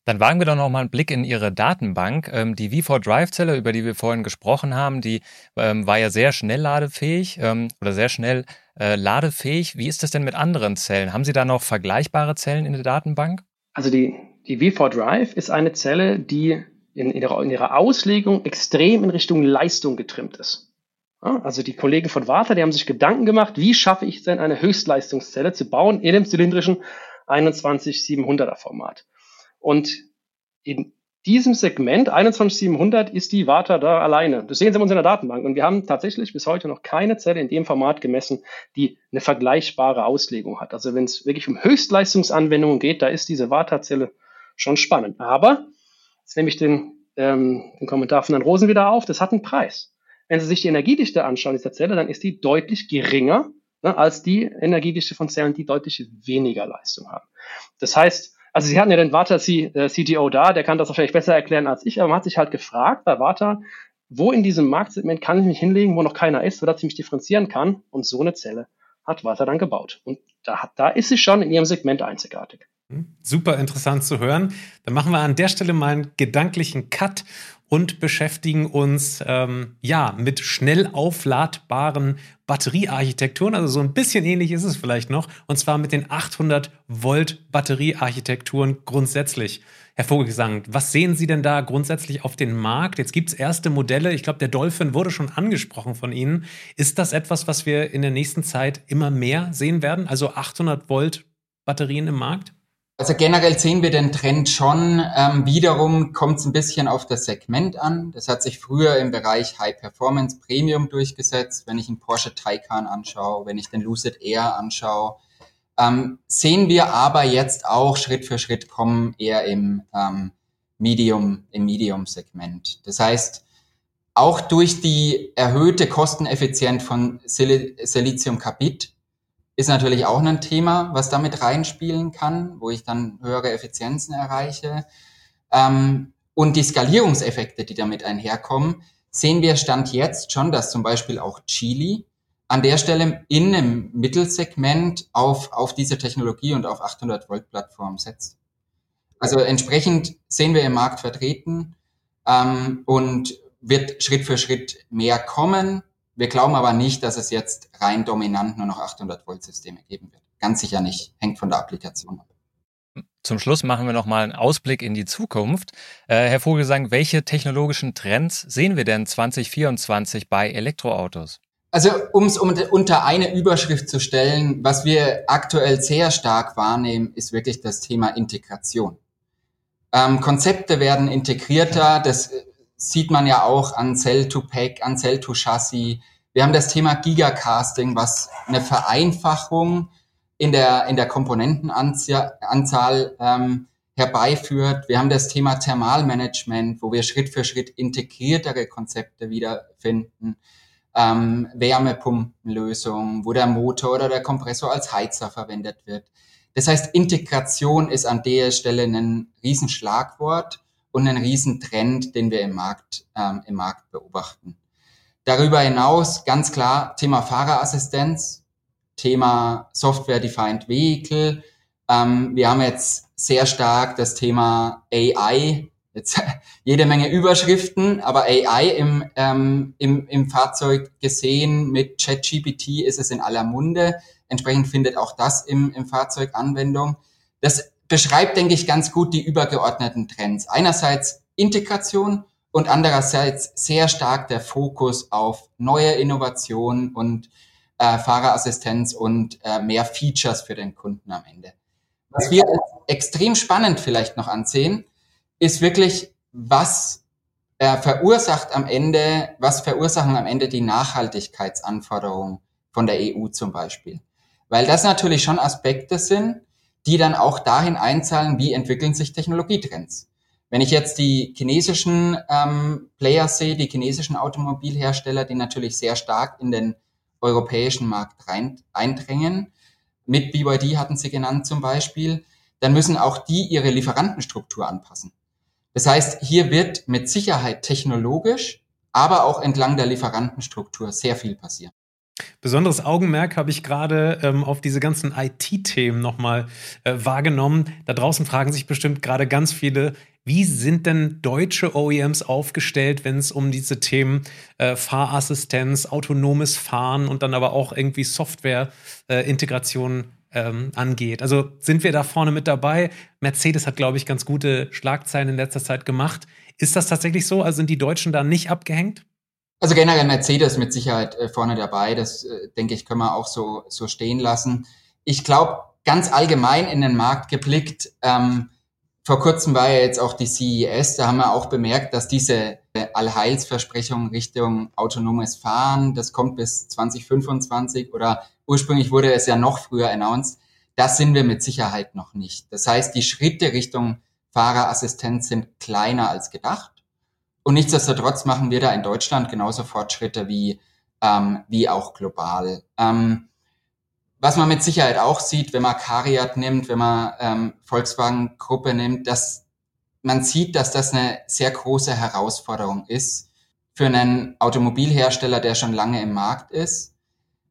[SPEAKER 1] Dann wagen wir doch noch mal einen Blick in Ihre Datenbank. Ähm, die V4 Drive Zelle, über die wir vorhin gesprochen haben, die ähm, war ja sehr schnell ladefähig ähm, oder sehr schnell äh, ladefähig. Wie ist das denn mit anderen Zellen? Haben Sie da noch vergleichbare Zellen in der Datenbank?
[SPEAKER 5] Also die, die V4 Drive ist eine Zelle, die in, in, ihrer, in ihrer Auslegung extrem in Richtung Leistung getrimmt ist. Also die Kollegen von Warta, die haben sich Gedanken gemacht, wie schaffe ich denn eine Höchstleistungszelle zu bauen in dem zylindrischen 21700er Format. Und in diesem Segment 21700 ist die Warta da alleine. Das sehen Sie bei uns in der Datenbank. Und wir haben tatsächlich bis heute noch keine Zelle in dem Format gemessen, die eine vergleichbare Auslegung hat. Also wenn es wirklich um Höchstleistungsanwendungen geht, da ist diese Warta-Zelle schon spannend. Aber jetzt nehme ich den, ähm, den Kommentar von Herrn Rosen wieder auf. Das hat einen Preis. Wenn Sie sich die Energiedichte anschauen dieser Zelle, dann ist die deutlich geringer ne, als die Energiedichte von Zellen, die deutlich weniger Leistung haben. Das heißt, also sie hatten ja den Warta CTO äh, da, der kann das wahrscheinlich besser erklären als ich, aber man hat sich halt gefragt bei Warta, wo in diesem Marktsegment kann ich mich hinlegen, wo noch keiner ist, sodass ich mich differenzieren kann. Und so eine Zelle hat Walter dann gebaut. Und da, da ist sie schon in ihrem Segment einzigartig.
[SPEAKER 3] Hm, super interessant zu hören. Dann machen wir an der Stelle mal einen gedanklichen Cut und beschäftigen uns ähm, ja mit schnell aufladbaren Batteriearchitekturen. Also so ein bisschen ähnlich ist es vielleicht noch. Und zwar mit den 800 Volt Batteriearchitekturen grundsätzlich. Herr Vogelsang, was sehen Sie denn da grundsätzlich auf den Markt? Jetzt gibt es erste Modelle. Ich glaube, der Dolphin wurde schon angesprochen von Ihnen. Ist das etwas, was wir in der nächsten Zeit immer mehr sehen werden? Also 800 Volt Batterien im Markt?
[SPEAKER 4] Also generell sehen wir den Trend schon. Ähm, wiederum kommt es ein bisschen auf das Segment an. Das hat sich früher im Bereich High Performance Premium durchgesetzt. Wenn ich einen Porsche Taycan anschaue, wenn ich den Lucid Air anschaue, ähm, sehen wir aber jetzt auch Schritt für Schritt kommen eher im ähm, Medium, im Medium-Segment. Das heißt, auch durch die erhöhte Kosteneffizienz von Sil Siliziumkarbid ist natürlich auch ein Thema, was damit reinspielen kann, wo ich dann höhere Effizienzen erreiche. Ähm, und die Skalierungseffekte, die damit einherkommen, sehen wir Stand jetzt schon, dass zum Beispiel auch Chili an der Stelle in einem Mittelsegment auf, auf diese Technologie und auf 800 Volt Plattform setzt. Also entsprechend sehen wir im Markt vertreten ähm, und wird Schritt für Schritt mehr kommen. Wir glauben aber nicht, dass es jetzt rein dominant nur noch 800 Volt Systeme geben wird. Ganz sicher nicht. Hängt von der Applikation ab.
[SPEAKER 1] Zum Schluss machen wir noch mal einen Ausblick in die Zukunft. Äh, Herr Vogelsang, welche technologischen Trends sehen wir denn 2024 bei Elektroautos?
[SPEAKER 4] Also um es unter eine Überschrift zu stellen, was wir aktuell sehr stark wahrnehmen, ist wirklich das Thema Integration. Ähm, Konzepte werden integrierter, das sieht man ja auch an Cell-to-Pack, an Cell-to-Chassis. Wir haben das Thema Gigacasting, was eine Vereinfachung in der, in der Komponentenanzahl ähm, herbeiführt. Wir haben das Thema Thermalmanagement, wo wir Schritt für Schritt integriertere Konzepte wiederfinden ähm, Wärmepumpenlösung, wo der Motor oder der Kompressor als Heizer verwendet wird. Das heißt, Integration ist an der Stelle ein Riesenschlagwort und ein Riesentrend, den wir im Markt, ähm, im Markt beobachten. Darüber hinaus ganz klar Thema Fahrerassistenz, Thema Software-Defined Vehicle. Ähm, wir haben jetzt sehr stark das Thema AI jetzt jede Menge Überschriften, aber AI im, ähm, im, im Fahrzeug gesehen mit ChatGPT ist es in aller Munde. Entsprechend findet auch das im, im Fahrzeug Anwendung. Das beschreibt, denke ich, ganz gut die übergeordneten Trends. Einerseits Integration und andererseits sehr stark der Fokus auf neue Innovationen und äh, Fahrerassistenz und äh, mehr Features für den Kunden am Ende. Was wir extrem spannend vielleicht noch ansehen, ist wirklich, was äh, verursacht am Ende, was verursachen am Ende die Nachhaltigkeitsanforderungen von der EU zum Beispiel. Weil das natürlich schon Aspekte sind, die dann auch dahin einzahlen, wie entwickeln sich Technologietrends. Wenn ich jetzt die chinesischen ähm, Player sehe, die chinesischen Automobilhersteller, die natürlich sehr stark in den europäischen Markt rein, eindrängen, mit BYD hatten sie genannt zum Beispiel, dann müssen auch die ihre Lieferantenstruktur anpassen. Das heißt, hier wird mit Sicherheit technologisch, aber auch entlang der Lieferantenstruktur sehr viel passieren.
[SPEAKER 3] Besonderes Augenmerk habe ich gerade ähm, auf diese ganzen IT-Themen nochmal äh, wahrgenommen. Da draußen fragen sich bestimmt gerade ganz viele, wie sind denn deutsche OEMs aufgestellt, wenn es um diese Themen äh, Fahrassistenz, autonomes Fahren und dann aber auch irgendwie Software-Integration äh, ähm, angeht. Also sind wir da vorne mit dabei? Mercedes hat, glaube ich, ganz gute Schlagzeilen in letzter Zeit gemacht. Ist das tatsächlich so? Also sind die Deutschen da nicht abgehängt?
[SPEAKER 4] Also generell Mercedes mit Sicherheit äh, vorne dabei. Das, äh, denke ich, können wir auch so, so stehen lassen. Ich glaube, ganz allgemein in den Markt geblickt, ähm, vor kurzem war ja jetzt auch die CES, da haben wir auch bemerkt, dass diese äh, Allheilsversprechung Richtung autonomes Fahren, das kommt bis 2025 oder ursprünglich wurde es ja noch früher announced, das sind wir mit Sicherheit noch nicht. Das heißt, die Schritte Richtung Fahrerassistenz sind kleiner als gedacht. Und nichtsdestotrotz machen wir da in Deutschland genauso Fortschritte wie, ähm, wie auch global. Ähm, was man mit Sicherheit auch sieht, wenn man Cariat nimmt, wenn man ähm, Volkswagen-Gruppe nimmt, dass man sieht, dass das eine sehr große Herausforderung ist für einen Automobilhersteller, der schon lange im Markt ist,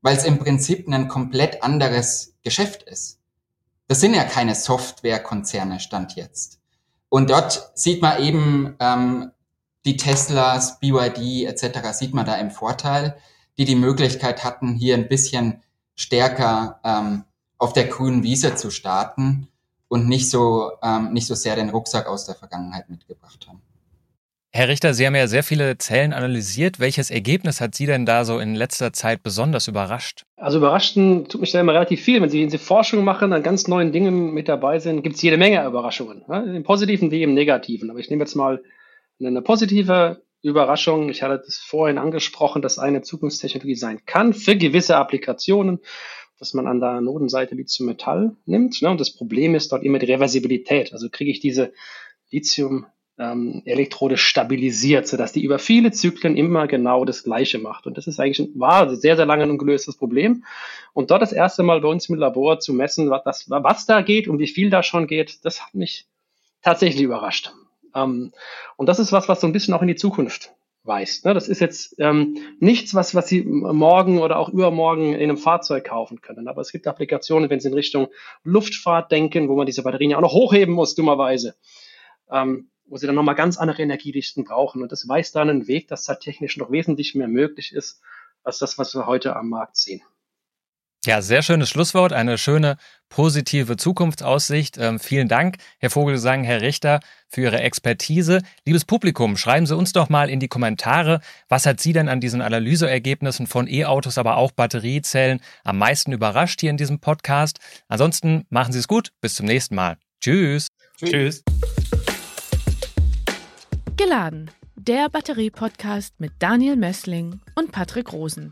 [SPEAKER 4] weil es im Prinzip ein komplett anderes Geschäft ist. Das sind ja keine Softwarekonzerne, stand jetzt. Und dort sieht man eben ähm, die Teslas, BYD etc. sieht man da im Vorteil, die die Möglichkeit hatten, hier ein bisschen stärker ähm, auf der grünen Wiese zu starten und nicht so, ähm, nicht so sehr den Rucksack aus der Vergangenheit mitgebracht haben.
[SPEAKER 1] Herr Richter, Sie haben ja sehr viele Zellen analysiert. Welches Ergebnis hat Sie denn da so in letzter Zeit besonders überrascht?
[SPEAKER 5] Also überraschten tut mich da immer relativ viel. Wenn Sie, wenn Sie Forschung machen, an ganz neuen Dingen mit dabei sind, gibt es jede Menge Überraschungen. Ne? Im Positiven wie im Negativen. Aber ich nehme jetzt mal eine positive Überraschung. Ich hatte das vorhin angesprochen, dass eine Zukunftstechnologie sein kann für gewisse Applikationen dass man an der Anodenseite Lithium-Metall nimmt. Ne? Und das Problem ist dort immer die Reversibilität. Also kriege ich diese Lithium-Elektrode ähm, stabilisiert, sodass die über viele Zyklen immer genau das Gleiche macht. Und das ist eigentlich ein, war sehr, sehr lange ein ungelöstes Problem. Und dort das erste Mal bei uns im Labor zu messen, was, das, was da geht und wie viel da schon geht, das hat mich tatsächlich überrascht. Ähm, und das ist was, was so ein bisschen auch in die Zukunft weist. Ne? Das ist jetzt ähm, nichts, was, was Sie morgen oder auch übermorgen in einem Fahrzeug kaufen können. Aber es gibt Applikationen, wenn Sie in Richtung Luftfahrt denken, wo man diese Batterien ja auch noch hochheben muss, dummerweise, ähm, wo Sie dann nochmal ganz andere Energiedichten brauchen. Und das weist dann einen Weg, dass da technisch noch wesentlich mehr möglich ist, als das, was wir heute am Markt sehen.
[SPEAKER 1] Ja, sehr schönes Schlusswort, eine schöne positive Zukunftsaussicht. Ähm, vielen Dank, Herr Vogelsang, Herr Richter, für Ihre Expertise. Liebes Publikum, schreiben Sie uns doch mal in die Kommentare, was hat Sie denn an diesen Analyseergebnissen von E-Autos, aber auch Batteriezellen am meisten überrascht hier in diesem Podcast? Ansonsten machen Sie es gut, bis zum nächsten Mal. Tschüss.
[SPEAKER 3] Tschüss.
[SPEAKER 2] Geladen, der Batterie-Podcast mit Daniel Messling und Patrick Rosen.